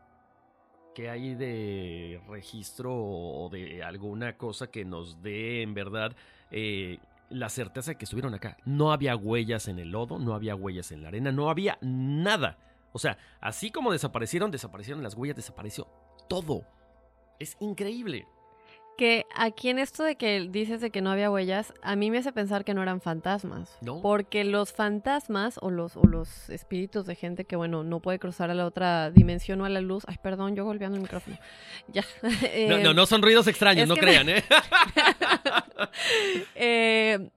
¿Qué hay de registro o de alguna cosa que nos dé en verdad eh, la certeza de que estuvieron acá? No había huellas en el lodo, no había huellas en la arena, no había nada. O sea, así como desaparecieron, desaparecieron las huellas, desapareció todo. Es increíble. Que aquí en esto de que dices de que no había huellas, a mí me hace pensar que no eran fantasmas. No. Porque los fantasmas o los, o los espíritus de gente que, bueno, no puede cruzar a la otra dimensión o a la luz. Ay, perdón, yo golpeando el micrófono. Ya. No, Eh, no, no son ruidos extraños, no crean, me- ¿eh? Eh,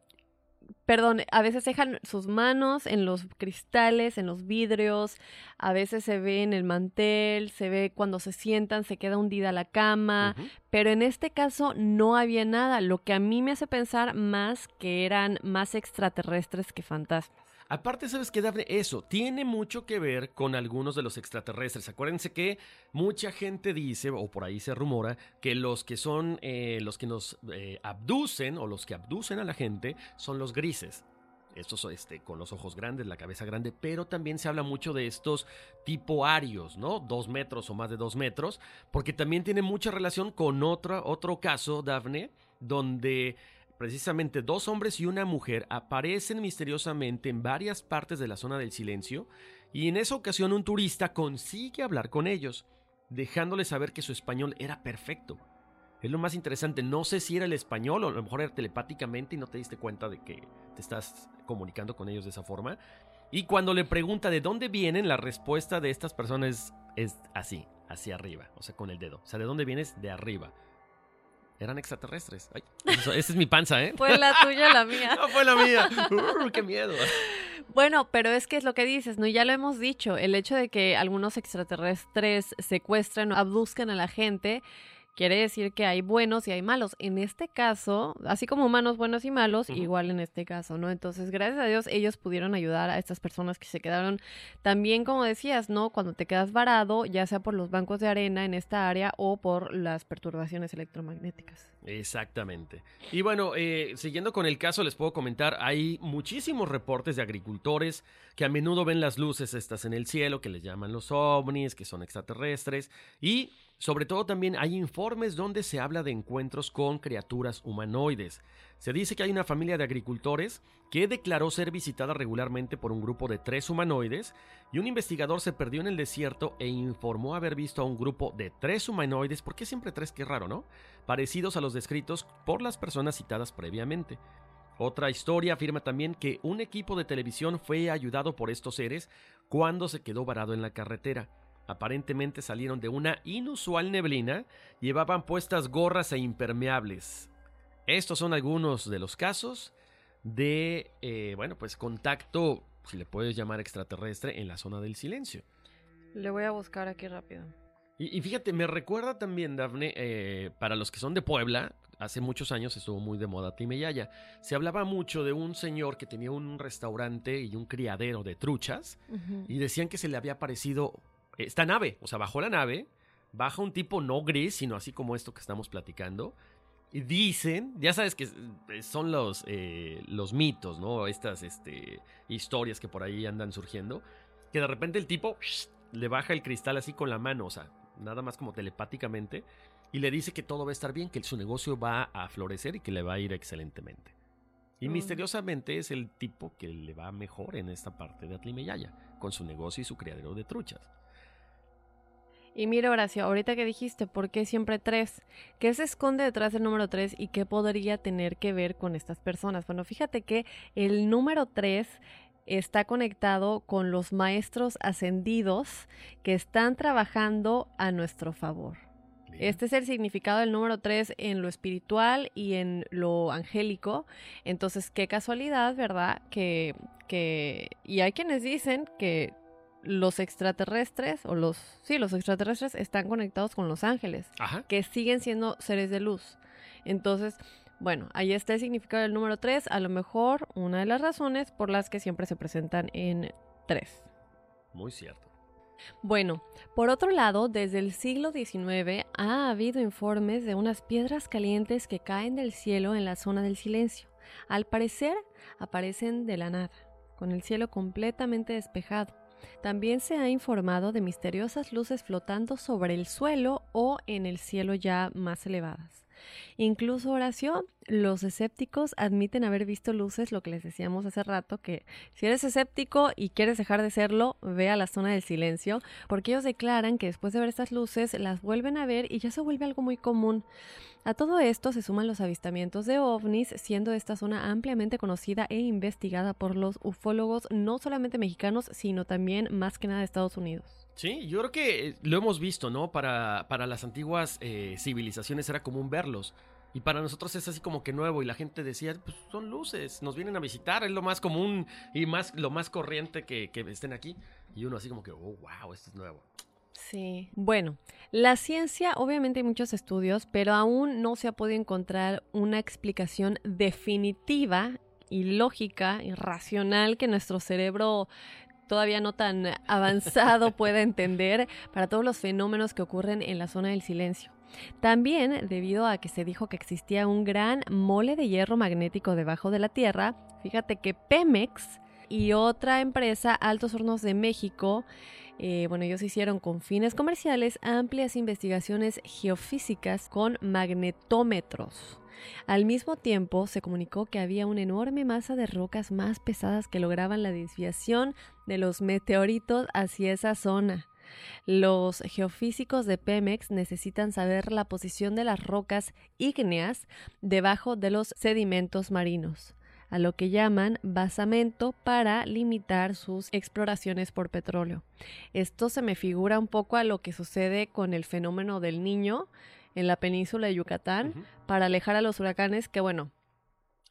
perdón, a veces dejan sus manos en los cristales, en los vidrios, a veces se ve en el mantel, se ve cuando se sientan, se queda hundida la cama, pero en este caso no había nada, lo que a mí me hace pensar más que eran más extraterrestres que fantasmas. Aparte, ¿sabes qué, Dafne? Eso tiene mucho que ver con algunos de los extraterrestres. Acuérdense que mucha gente dice, o por ahí se rumora, que los que son, eh, los que nos eh, abducen, o los que abducen a la gente, son los grises. Estos este, con los ojos grandes, la cabeza grande, pero también se habla mucho de estos tipo arios, ¿no? Dos metros o más de dos metros, porque también tiene mucha relación con otra, otro caso, Dafne, donde precisamente dos hombres y una mujer aparecen misteriosamente en varias partes de la zona del silencio y en esa ocasión un turista consigue hablar con ellos, dejándoles saber que su español era perfecto. Es lo más interesante, no sé si era el español o a lo mejor era telepáticamente y no te diste cuenta de que te estás comunicando con ellos de esa forma. Y cuando le pregunta de dónde vienen, la respuesta de estas personas es así, hacia arriba, o sea, con el dedo. O sea, ¿de dónde vienes? De arriba. Eran extraterrestres. Ay, esa es mi panza, ¿eh? Fue la tuya, la mía. No fue la mía. Urr, ¡Qué miedo! Bueno, pero es que es lo que dices, ¿no? Ya lo hemos dicho, el hecho de que algunos extraterrestres secuestren o abduzcan a la gente quiere decir que hay buenos y hay malos. En este caso, así como humanos buenos y malos, igual en este caso, ¿no? Entonces, gracias a Dios, ellos pudieron ayudar a estas personas que se quedaron también, como decías, ¿no? Cuando te quedas varado, ya sea por los bancos de arena en esta área o por las perturbaciones electromagnéticas. Exactamente. Y bueno, eh, siguiendo con el caso, les puedo comentar, hay muchísimos reportes de agricultores que a menudo ven las luces estas en el cielo, que les llaman los ovnis, que son extraterrestres, y sobre todo también hay informes donde se habla de encuentros con criaturas humanoides. Se dice que hay una familia de agricultores que declaró ser visitada regularmente por un grupo de tres humanoides y un investigador se perdió en el desierto e informó haber visto a un grupo de tres humanoides, ¿por qué siempre tres? Qué raro, ¿no? Parecidos a los descritos por las personas citadas previamente. Otra historia afirma también que un equipo de televisión fue ayudado por estos seres cuando se quedó varado en la carretera. Aparentemente salieron de una inusual neblina, llevaban puestas gorras e impermeables. Estos son algunos de los casos de, eh, bueno, pues contacto, si le puedes llamar extraterrestre, en la zona del silencio. Le voy a buscar aquí rápido. Y, y fíjate, me recuerda también, Dafne, eh, para los que son de Puebla, hace muchos años estuvo muy de moda Tlimeyaya. Se hablaba mucho de un señor que tenía un restaurante y un criadero de truchas y decían que se le había aparecido esta nave, o sea, bajó la nave, baja un tipo no gris, sino así como esto que estamos platicando. Y dicen, ya sabes que son los, eh, los mitos, ¿no? Estas este, historias que por ahí andan surgiendo. Que de repente el tipo le baja el cristal así con la mano, o sea, nada más como telepáticamente. Y le dice que todo va a estar bien, que su negocio va a florecer y que le va a ir excelentemente. Y Mm. misteriosamente es el tipo que le va mejor en esta parte de Atlimeyaya, con su negocio y su criadero de truchas. Y mira, Horacio, ahorita que dijiste, ¿por qué siempre tres? ¿Qué se esconde detrás del número tres y qué podría tener que ver con estas personas? Bueno, fíjate que el número tres está conectado con los maestros ascendidos que están trabajando a nuestro favor. Este es el significado del número 3 en lo espiritual y en lo angélico. Entonces, qué casualidad, ¿verdad? Que, que... Y hay quienes dicen que los extraterrestres, o los... Sí, los extraterrestres están conectados con los ángeles, Ajá. que siguen siendo seres de luz. Entonces, bueno, ahí está el significado del número 3. A lo mejor una de las razones por las que siempre se presentan en 3. Muy cierto. Bueno, por otro lado, desde el siglo XIX ha habido informes de unas piedras calientes que caen del cielo en la zona del silencio. Al parecer, aparecen de la nada, con el cielo completamente despejado. También se ha informado de misteriosas luces flotando sobre el suelo o en el cielo ya más elevadas. Incluso Horacio, los escépticos admiten haber visto luces, lo que les decíamos hace rato, que si eres escéptico y quieres dejar de serlo, ve a la zona del silencio, porque ellos declaran que después de ver estas luces las vuelven a ver y ya se vuelve algo muy común. A todo esto se suman los avistamientos de ovnis, siendo esta zona ampliamente conocida e investigada por los ufólogos no solamente mexicanos, sino también más que nada de Estados Unidos. Sí, yo creo que eh, lo hemos visto, ¿no? Para, para las antiguas eh, civilizaciones era común verlos. Y para nosotros es así como que nuevo y la gente decía, pues son luces, nos vienen a visitar, es lo más común y más lo más corriente que, que estén aquí. Y uno así como que, oh, wow, esto es nuevo. Sí. Bueno, la ciencia, obviamente hay muchos estudios, pero aún no se ha podido encontrar una explicación definitiva y lógica y racional que nuestro cerebro todavía no tan avanzado pueda entender para todos los fenómenos que ocurren en la zona del silencio. También, debido a que se dijo que existía un gran mole de hierro magnético debajo de la Tierra, fíjate que Pemex y otra empresa, Altos Hornos de México, eh, bueno, ellos hicieron con fines comerciales amplias investigaciones geofísicas con magnetómetros. Al mismo tiempo, se comunicó que había una enorme masa de rocas más pesadas que lograban la desviación de los meteoritos hacia esa zona. Los geofísicos de Pemex necesitan saber la posición de las rocas ígneas debajo de los sedimentos marinos, a lo que llaman basamento para limitar sus exploraciones por petróleo. Esto se me figura un poco a lo que sucede con el fenómeno del niño en la península de Yucatán para alejar a los huracanes, que bueno,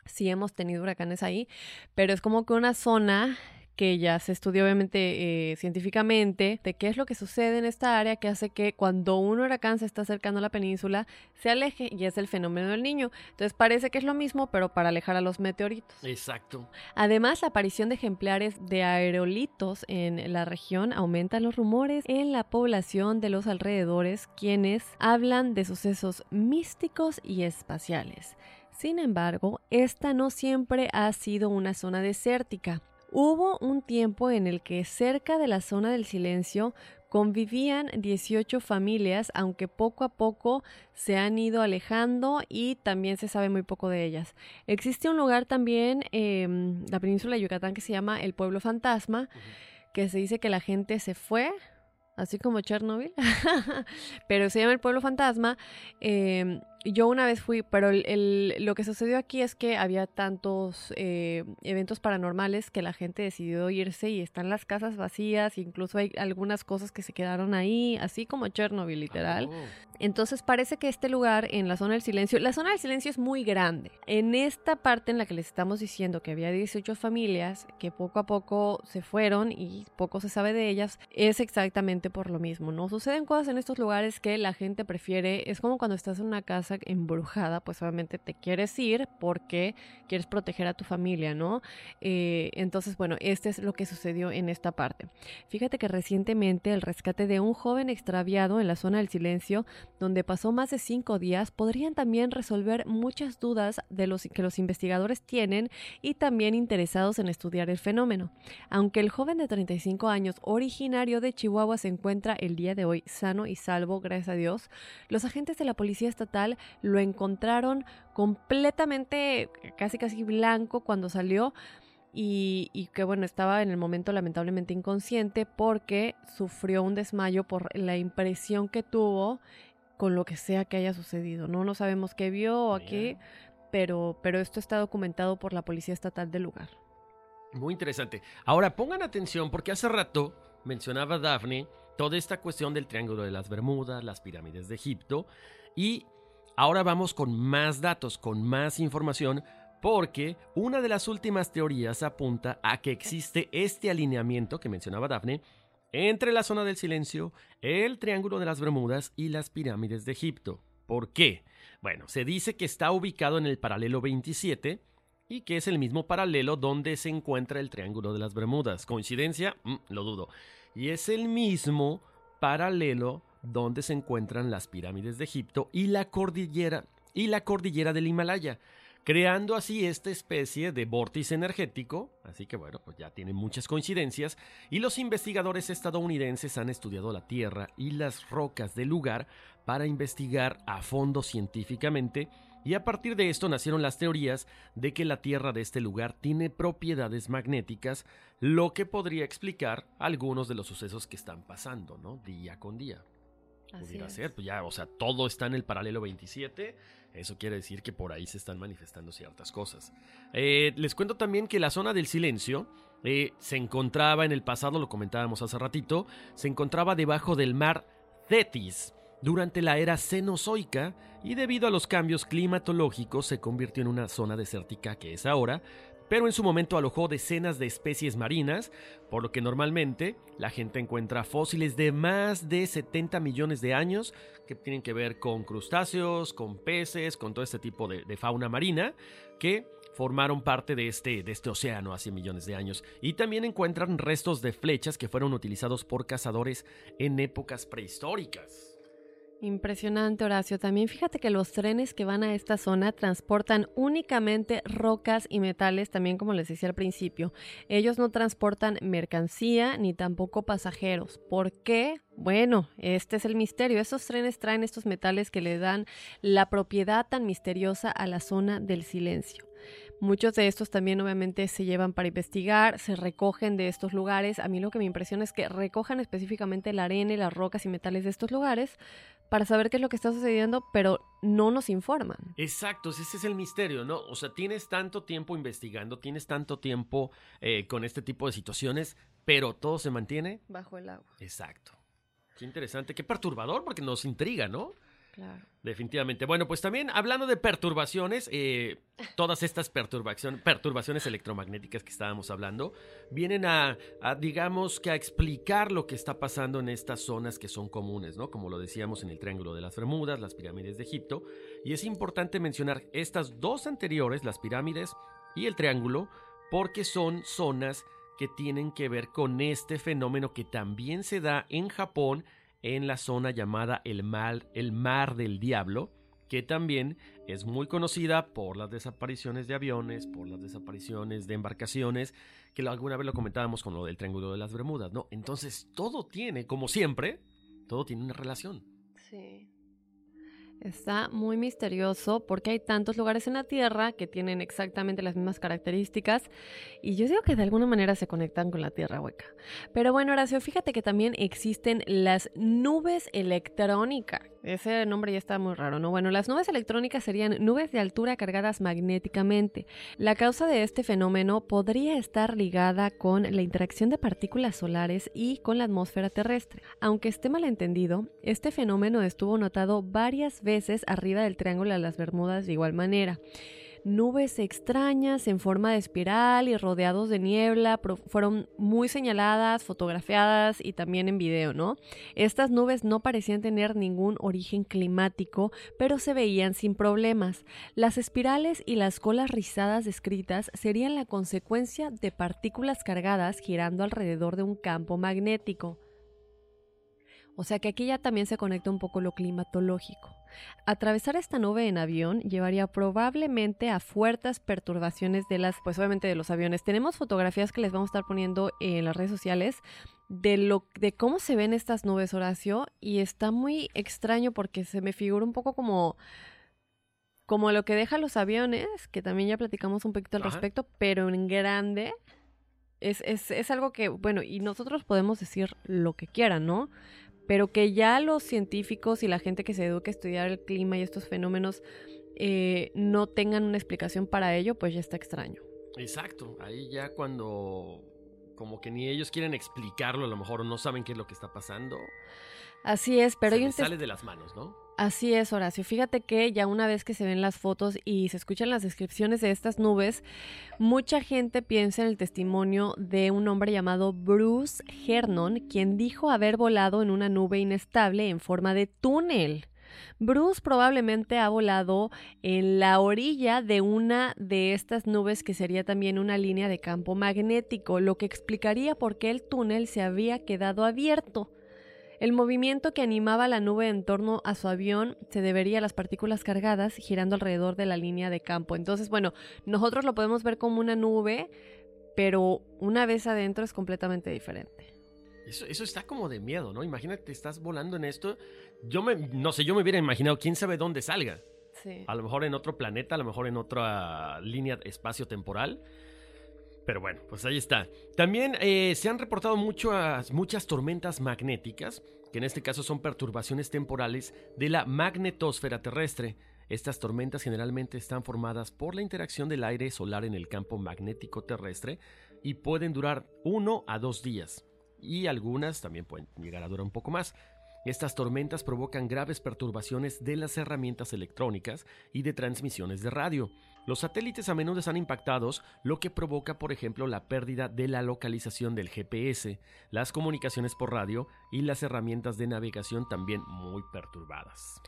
sí hemos tenido huracanes ahí, pero es como que una zona que ya se estudió obviamente eh, científicamente de qué es lo que sucede en esta área que hace que cuando un huracán se está acercando a la península se aleje y es el fenómeno del niño. Entonces parece que es lo mismo pero para alejar a los meteoritos. Exacto. Además, la aparición de ejemplares de aerolitos en la región aumenta los rumores en la población de los alrededores, quienes hablan de sucesos místicos y espaciales. Sin embargo, esta no siempre ha sido una zona desértica. Hubo un tiempo en el que cerca de la zona del silencio convivían 18 familias, aunque poco a poco se han ido alejando y también se sabe muy poco de ellas. Existe un lugar también en la península de Yucatán que se llama el Pueblo Fantasma, que se dice que la gente se fue, así como Chernobyl, pero se llama el Pueblo Fantasma. Eh, yo una vez fui, pero el, el, lo que sucedió aquí es que había tantos eh, eventos paranormales que la gente decidió irse y están las casas vacías, incluso hay algunas cosas que se quedaron ahí, así como Chernobyl, literal. Oh. Entonces parece que este lugar en la zona del silencio, la zona del silencio es muy grande. En esta parte en la que les estamos diciendo que había 18 familias que poco a poco se fueron y poco se sabe de ellas, es exactamente por lo mismo, ¿no? Suceden cosas en estos lugares que la gente prefiere, es como cuando estás en una casa embrujada, pues obviamente te quieres ir porque quieres proteger a tu familia, ¿no? Eh, entonces, bueno, este es lo que sucedió en esta parte. Fíjate que recientemente el rescate de un joven extraviado en la zona del silencio, donde pasó más de cinco días, podrían también resolver muchas dudas de los que los investigadores tienen y también interesados en estudiar el fenómeno. Aunque el joven de 35 años, originario de Chihuahua, se encuentra el día de hoy sano y salvo, gracias a Dios, los agentes de la Policía Estatal lo encontraron completamente casi casi blanco cuando salió y, que bueno, estaba en el momento lamentablemente inconsciente porque sufrió un desmayo por la impresión que tuvo con lo que sea que haya sucedido. No, no sabemos qué vio aquí, pero, pero esto está documentado por la Policía Estatal del lugar. Muy interesante. Ahora pongan atención porque hace rato mencionaba Daphne toda esta cuestión del Triángulo de las Bermudas, las pirámides de Egipto y ahora vamos con más datos, con más información porque una de las últimas teorías apunta a que existe este alineamiento que mencionaba Daphne entre la zona del silencio, el Triángulo de las Bermudas y las pirámides de Egipto. ¿Por qué? Bueno, se dice que está ubicado en el paralelo 27 y que es el mismo paralelo donde se encuentra el Triángulo de las Bermudas. ¿Coincidencia? Mm, lo dudo. Y es el mismo paralelo donde se encuentran las pirámides de Egipto y la cordillera y la cordillera del Himalaya creando así esta especie de vórtice energético, así que bueno, pues ya tiene muchas coincidencias, y los investigadores estadounidenses han estudiado la Tierra y las rocas del lugar para investigar a fondo científicamente, y a partir de esto nacieron las teorías de que la Tierra de este lugar tiene propiedades magnéticas, lo que podría explicar algunos de los sucesos que están pasando, ¿no? Día con día. Pudiera ser, pues ya, o sea, todo está en el paralelo 27 eso quiere decir que por ahí se están manifestando ciertas cosas. Eh, les cuento también que la zona del silencio eh, se encontraba en el pasado, lo comentábamos hace ratito, se encontraba debajo del mar Thetis durante la era cenozoica y debido a los cambios climatológicos se convirtió en una zona desértica que es ahora, pero en su momento alojó decenas de especies marinas, por lo que normalmente la gente encuentra fósiles de más de 70 millones de años que tienen que ver con crustáceos, con peces, con todo este tipo de, fauna marina que formaron parte de este, de este océano hace millones de años. Y también encuentran restos de flechas que fueron utilizados por cazadores en épocas prehistóricas. Impresionante, Horacio. También fíjate que los trenes que van a esta zona transportan únicamente rocas y metales, también como les decía al principio. Ellos no transportan mercancía ni tampoco pasajeros. ¿Por qué? Bueno, este es el misterio. Estos trenes traen estos metales que le dan la propiedad tan misteriosa a la zona del silencio. Muchos de estos también obviamente se llevan para investigar, se recogen de estos lugares. A mí lo que me impresiona es que recojan específicamente la arena y las rocas y metales de estos lugares para saber qué es lo que está sucediendo, pero no nos informan. Exacto, ese es el misterio, ¿no? O sea, tienes tanto tiempo investigando, tienes tanto tiempo eh, con este tipo de situaciones, pero todo se mantiene bajo el agua. Exacto. Qué interesante, qué perturbador, porque nos intriga, ¿no? Definitivamente. Bueno, pues también hablando de perturbaciones, eh, todas estas perturbaciones electromagnéticas que estábamos hablando, vienen a, digamos que a explicar lo que está pasando en estas zonas que son comunes, ¿no? Como lo decíamos en el Triángulo de las Bermudas, las pirámides de Egipto. Y es importante mencionar estas dos anteriores, las pirámides y el Triángulo, porque son zonas que tienen que ver con este fenómeno que también se da en Japón en la zona llamada el mar, el mar del Diablo, que también es muy conocida por las desapariciones de aviones, por las desapariciones de embarcaciones, que alguna vez lo comentábamos con lo del Triángulo de las Bermudas, ¿no? Entonces todo tiene, como siempre, todo tiene una relación. Sí. Está muy misterioso porque hay tantos lugares en la Tierra que tienen exactamente las mismas características y yo digo que de alguna manera se conectan con la Tierra hueca. Pero bueno, Horacio, fíjate que también existen las nubes electrónicas. Ese nombre ya está muy raro, ¿no? Bueno, las nubes electrónicas serían nubes de altura cargadas magnéticamente. La causa de este fenómeno podría estar ligada con la interacción de partículas solares y con la atmósfera terrestre. Aunque esté malentendido, este fenómeno estuvo notado varias veces arriba del Triángulo de las Bermudas de igual manera. Nubes extrañas en forma de espiral y rodeados de niebla fueron muy señaladas, fotografiadas y también en video, ¿no? Estas nubes no parecían tener ningún origen climático, pero se veían sin problemas. Las espirales y las colas rizadas descritas serían la consecuencia de partículas cargadas girando alrededor de un campo magnético. O sea que aquí ya también se conecta un poco lo climatológico. Atravesar esta nube en avión llevaría probablemente a fuertes perturbaciones de las, pues obviamente de los aviones. Tenemos fotografías que les vamos a estar poniendo en las redes sociales de lo de cómo se ven estas nubes, Horacio, y está muy extraño porque se me figura un poco como como lo que deja los aviones, que también ya platicamos un poquito al respecto, pero en grande. Es, es, es algo que, bueno, y nosotros podemos decir lo que quieran, ¿no? Pero que ya los científicos y la gente que se educa a estudiar el clima y estos fenómenos eh, no tengan una explicación para ello, pues ya está extraño. Exacto, ahí ya cuando como que ni ellos quieren explicarlo, a lo mejor no saben qué es lo que está pasando. Así es, pero se hay sale de las manos, ¿no? Así es, Horacio. Fíjate que ya una vez que se ven las fotos y se escuchan las descripciones de estas nubes, mucha gente piensa en el testimonio de un hombre llamado Bruce Hernon, quien dijo haber volado en una nube inestable en forma de túnel. Bruce probablemente ha volado en la orilla de una de estas nubes que sería también una línea de campo magnético, lo que explicaría por qué el túnel se había quedado abierto. El movimiento que animaba la nube en torno a su avión se debería a las partículas cargadas girando alrededor de la línea de campo. Entonces, bueno, nosotros lo podemos ver como una nube, pero una vez adentro es completamente diferente. Eso, eso está como de miedo, ¿no? Imagínate, estás volando en esto. Yo me, no sé, yo me hubiera imaginado, quién sabe dónde salga. Sí. A lo mejor en otro planeta, a lo mejor en otra línea espacio-temporal. Pero bueno, pues ahí está. También eh, se han reportado muchas, muchas tormentas magnéticas, que en este caso son perturbaciones temporales de la magnetosfera terrestre. Estas tormentas generalmente están formadas por la interacción del aire solar en el campo magnético terrestre y pueden durar uno a dos días. Y algunas también pueden llegar a durar un poco más. Estas tormentas provocan graves perturbaciones de las herramientas electrónicas y de transmisiones de radio. Los satélites a menudo están impactados, lo que provoca, por ejemplo, la pérdida de la localización del GPS, las comunicaciones por radio y las herramientas de navegación también muy perturbadas.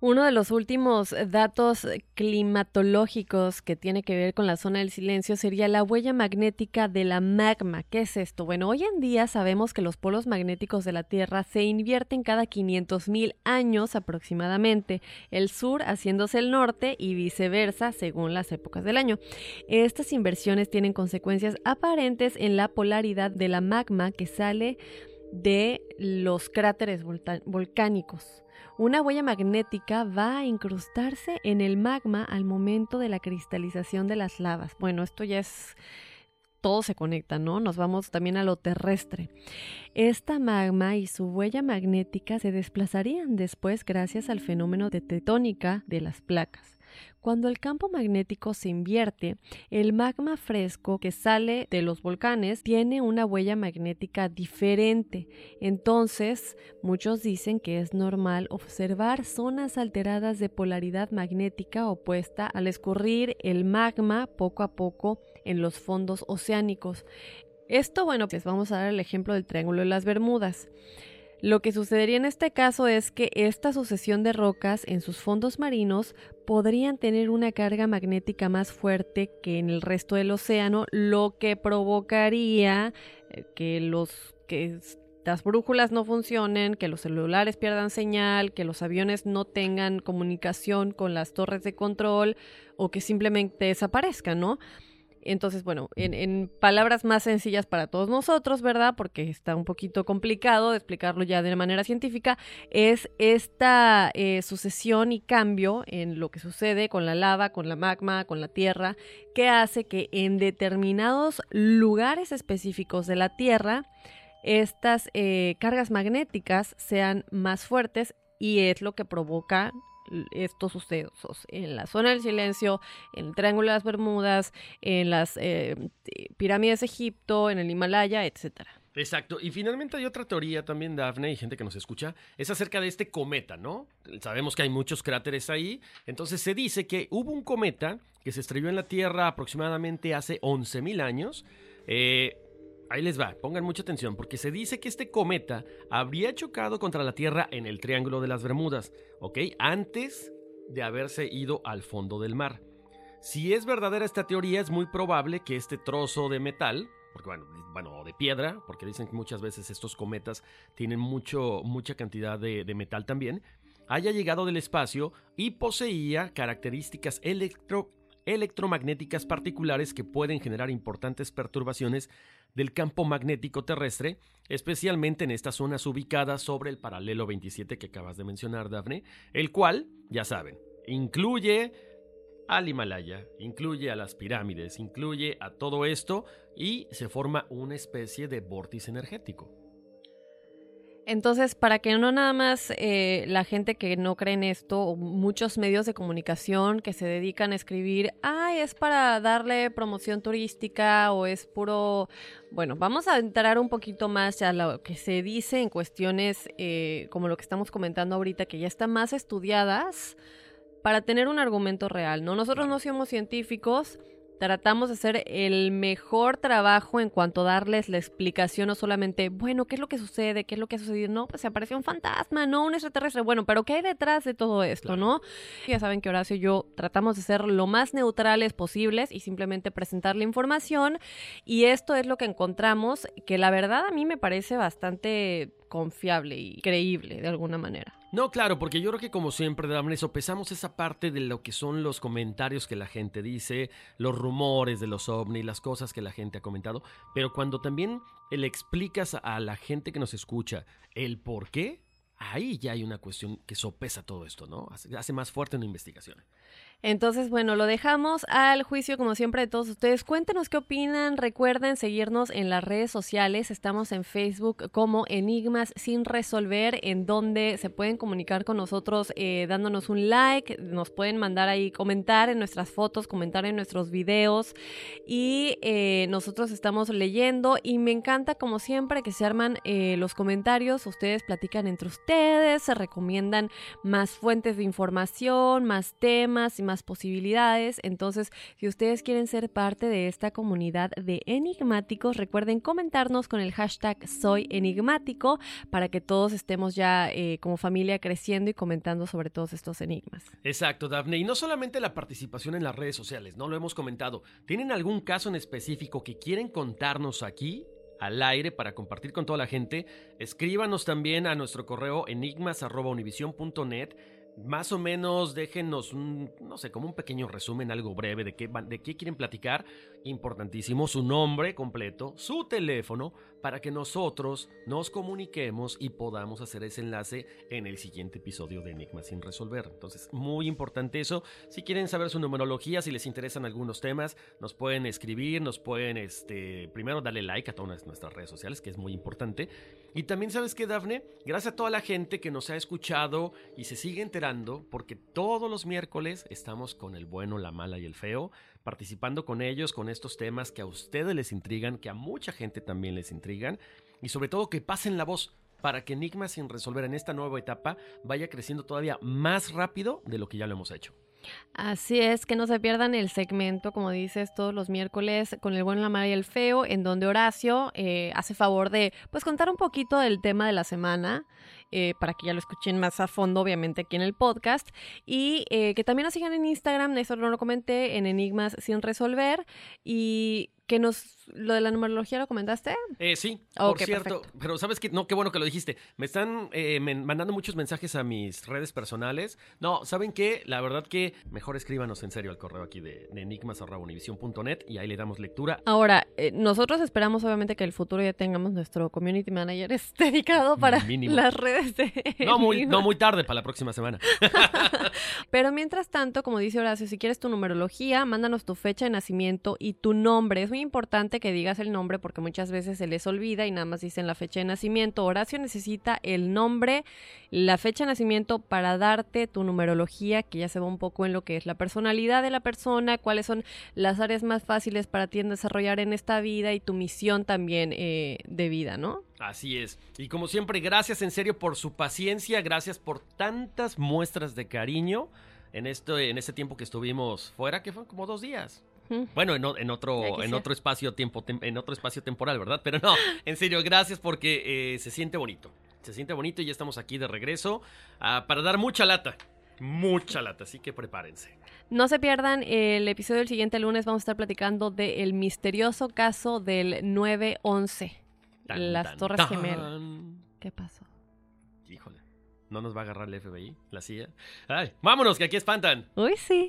Uno de los últimos datos climatológicos que tiene que ver con la zona del silencio sería la huella magnética de la magma. ¿Qué es esto? Bueno, hoy en día sabemos que los polos magnéticos de la Tierra se invierten cada 500.000 años aproximadamente, el sur haciéndose el norte y viceversa según las épocas del año. Estas inversiones tienen consecuencias aparentes en la polaridad de la magma que sale de los cráteres volcánicos. Una huella magnética va a incrustarse en el magma al momento de la cristalización de las lavas. Bueno, esto ya es todo se conecta, ¿no? Nos vamos también a lo terrestre. Esta magma y su huella magnética se desplazarían después gracias al fenómeno de tetónica de las placas. Cuando el campo magnético se invierte, el magma fresco que sale de los volcanes tiene una huella magnética diferente. Entonces, muchos dicen que es normal observar zonas alteradas de polaridad magnética opuesta al escurrir el magma poco a poco en los fondos oceánicos. Esto, bueno, pues vamos a dar el ejemplo del Triángulo de las Bermudas. Lo que sucedería en este caso es que esta sucesión de rocas en sus fondos marinos podrían tener una carga magnética más fuerte que en el resto del océano, lo que provocaría eh, que los las brújulas no funcionen, que los celulares pierdan señal, que los aviones no tengan comunicación con las torres de control o que simplemente desaparezcan, ¿no? Entonces, bueno, en, palabras más sencillas para todos nosotros, ¿verdad? Porque está un poquito complicado de explicarlo ya de manera científica, es esta eh, sucesión y cambio en lo que sucede con la lava, con la magma, con la tierra, que hace que en determinados lugares específicos de la Tierra, estas eh, cargas magnéticas sean más fuertes y es lo que provoca estos sucesos en la zona del silencio, en el Triángulo de las Bermudas, en las eh, pirámides de Egipto, en el Himalaya, etcétera. Exacto. Y finalmente hay otra teoría también, Dafne, y gente que nos escucha, es acerca de este cometa, ¿no? Sabemos que hay muchos cráteres ahí. Entonces se dice que hubo un cometa que se estrelló en la Tierra aproximadamente hace 11.000 años. Eh, ahí les va, pongan mucha atención, porque se dice que este cometa habría chocado contra la Tierra en el Triángulo de las Bermudas, ¿ok? Antes de haberse ido al fondo del mar. Si es verdadera esta teoría, es muy probable que este trozo de metal, porque bueno, bueno, de piedra, porque dicen que muchas veces estos cometas tienen mucho, mucha cantidad de, de metal también, haya llegado del espacio y poseía características electro, electromagnéticas particulares que pueden generar importantes perturbaciones del campo magnético terrestre, especialmente en estas zonas ubicadas sobre el paralelo 27 que acabas de mencionar, Dafne, el cual, ya saben, incluye al Himalaya, incluye a las pirámides, incluye a todo esto y se forma una especie de vórtice energético. Entonces, para que no nada más eh, la gente que no cree en esto, o muchos medios de comunicación que se dedican a escribir, ah, es para darle promoción turística o es puro... Bueno, vamos a entrar un poquito más a lo que se dice en cuestiones eh, como lo que estamos comentando ahorita, que ya están más estudiadas para tener un argumento real, ¿no? Nosotros no somos científicos, tratamos de hacer el mejor trabajo en cuanto a darles la explicación, no solamente, bueno, ¿qué es lo que sucede? ¿Qué es lo que ha sucedido? No, pues se apareció un fantasma, no un extraterrestre. Bueno, pero ¿qué hay detrás de todo esto, no? Ya saben que Horacio y yo tratamos de ser lo más neutrales posibles y simplemente presentar la información. Y esto es lo que encontramos, que la verdad a mí me parece bastante confiable y creíble de alguna manera. No, claro, porque yo creo que como siempre, Damne, sopesamos esa parte de lo que son los comentarios que la gente dice, los rumores de los ovnis, las cosas que la gente ha comentado, pero cuando también le explicas a la gente que nos escucha el por qué, ahí ya hay una cuestión que sopesa todo esto, ¿no? Hace más fuerte una investigación. Entonces, bueno, lo dejamos al juicio como siempre de todos ustedes. Cuéntenos qué opinan. Recuerden seguirnos en las redes sociales. Estamos en Facebook como Enigmas sin resolver, en donde se pueden comunicar con nosotros eh, dándonos un like. Nos pueden mandar ahí comentar en nuestras fotos, comentar en nuestros videos. Y eh, nosotros estamos leyendo. Y me encanta, como siempre, que se arman eh, los comentarios. Ustedes platican entre ustedes, se recomiendan más fuentes de información, más temas más posibilidades. Entonces, si ustedes quieren ser parte de esta comunidad de enigmáticos, recuerden comentarnos con el hashtag soy enigmático para que todos estemos ya eh, como familia creciendo y comentando sobre todos estos enigmas. Exacto, Dafne. Y no solamente la participación en las redes sociales, no lo hemos comentado. ¿Tienen algún caso en específico que quieren contarnos aquí? al aire para compartir con toda la gente, escríbanos también a nuestro correo enigmas.univision.net más o menos déjenos un, no sé, como un pequeño resumen, algo breve de qué, quieren platicar. Importantísimo, su nombre completo, su teléfono, para que nosotros nos comuniquemos y podamos hacer ese enlace en el siguiente episodio de Enigma sin resolver. Entonces, muy importante eso. Si quieren saber su numerología, si les interesan algunos temas, nos pueden escribir, nos pueden, este, primero darle like a todas nuestras redes sociales, que es muy importante. Y también, ¿sabes qué, Dafne? Gracias a toda la gente que nos ha escuchado y se sigue enterando, porque todos los miércoles estamos con el bueno, la mala y el feo, participando con ellos con estos temas que a ustedes les intrigan, que a mucha gente también les intrigan, y sobre todo que pasen la voz para que Enigma sin resolver en esta nueva etapa vaya creciendo todavía más rápido de lo que ya lo hemos hecho. Así es, que no se pierdan el segmento, como dices, todos los miércoles con el bueno, la mala y el feo, en donde Horacio eh, hace favor de, pues, contar un poquito del tema de la semana, eh, para que ya lo escuchen más a fondo, obviamente, aquí en el podcast, y eh, que también nos sigan en Instagram, eso no lo comenté, en Enigmas sin resolver, y que nos lo de la numerología lo comentaste. Eh, sí, por cierto, pero sabes que no, qué bueno que lo dijiste. Me están eh, mandando muchos mensajes a mis redes personales. No, ¿saben qué? La verdad que mejor escríbanos en serio al correo aquí de, de enigmas.univision.net y ahí le damos lectura. Ahora, eh, nosotros esperamos obviamente que el futuro ya tengamos nuestro community manager dedicado para las redes de no muy, no muy tarde, para la próxima semana. pero mientras tanto, como dice Horacio, si quieres tu numerología, mándanos tu fecha de nacimiento y tu nombre. Es muy importante que digas el nombre porque muchas veces se les olvida y nada más dicen la fecha de nacimiento. Horacio necesita el nombre, la fecha de nacimiento para darte tu numerología, que ya se va un poco en lo que es la personalidad de la persona, cuáles son las áreas más fáciles para ti en desarrollar en esta vida y tu misión también eh, de vida, ¿no? Así es. Y como siempre, gracias en serio por su paciencia, gracias por tantas muestras de cariño en esto, en ese tiempo que estuvimos fuera, que fue como dos días. Bueno, en, otro, en otro espacio tiempo, en otro espacio temporal, ¿verdad? Pero no, en serio, gracias porque eh, se siente bonito. Se siente bonito y ya estamos aquí de regreso ah, para dar mucha lata. Mucha lata, así que prepárense. No se pierdan el episodio del siguiente lunes. Vamos a estar platicando del misterioso caso del 911. las Torres Gemelas. ¿Qué pasó? Híjole. ¿No nos va a agarrar el FBI? ¿La CIA? ¡Ay! ¡Vámonos, que aquí espantan! Uy, sí.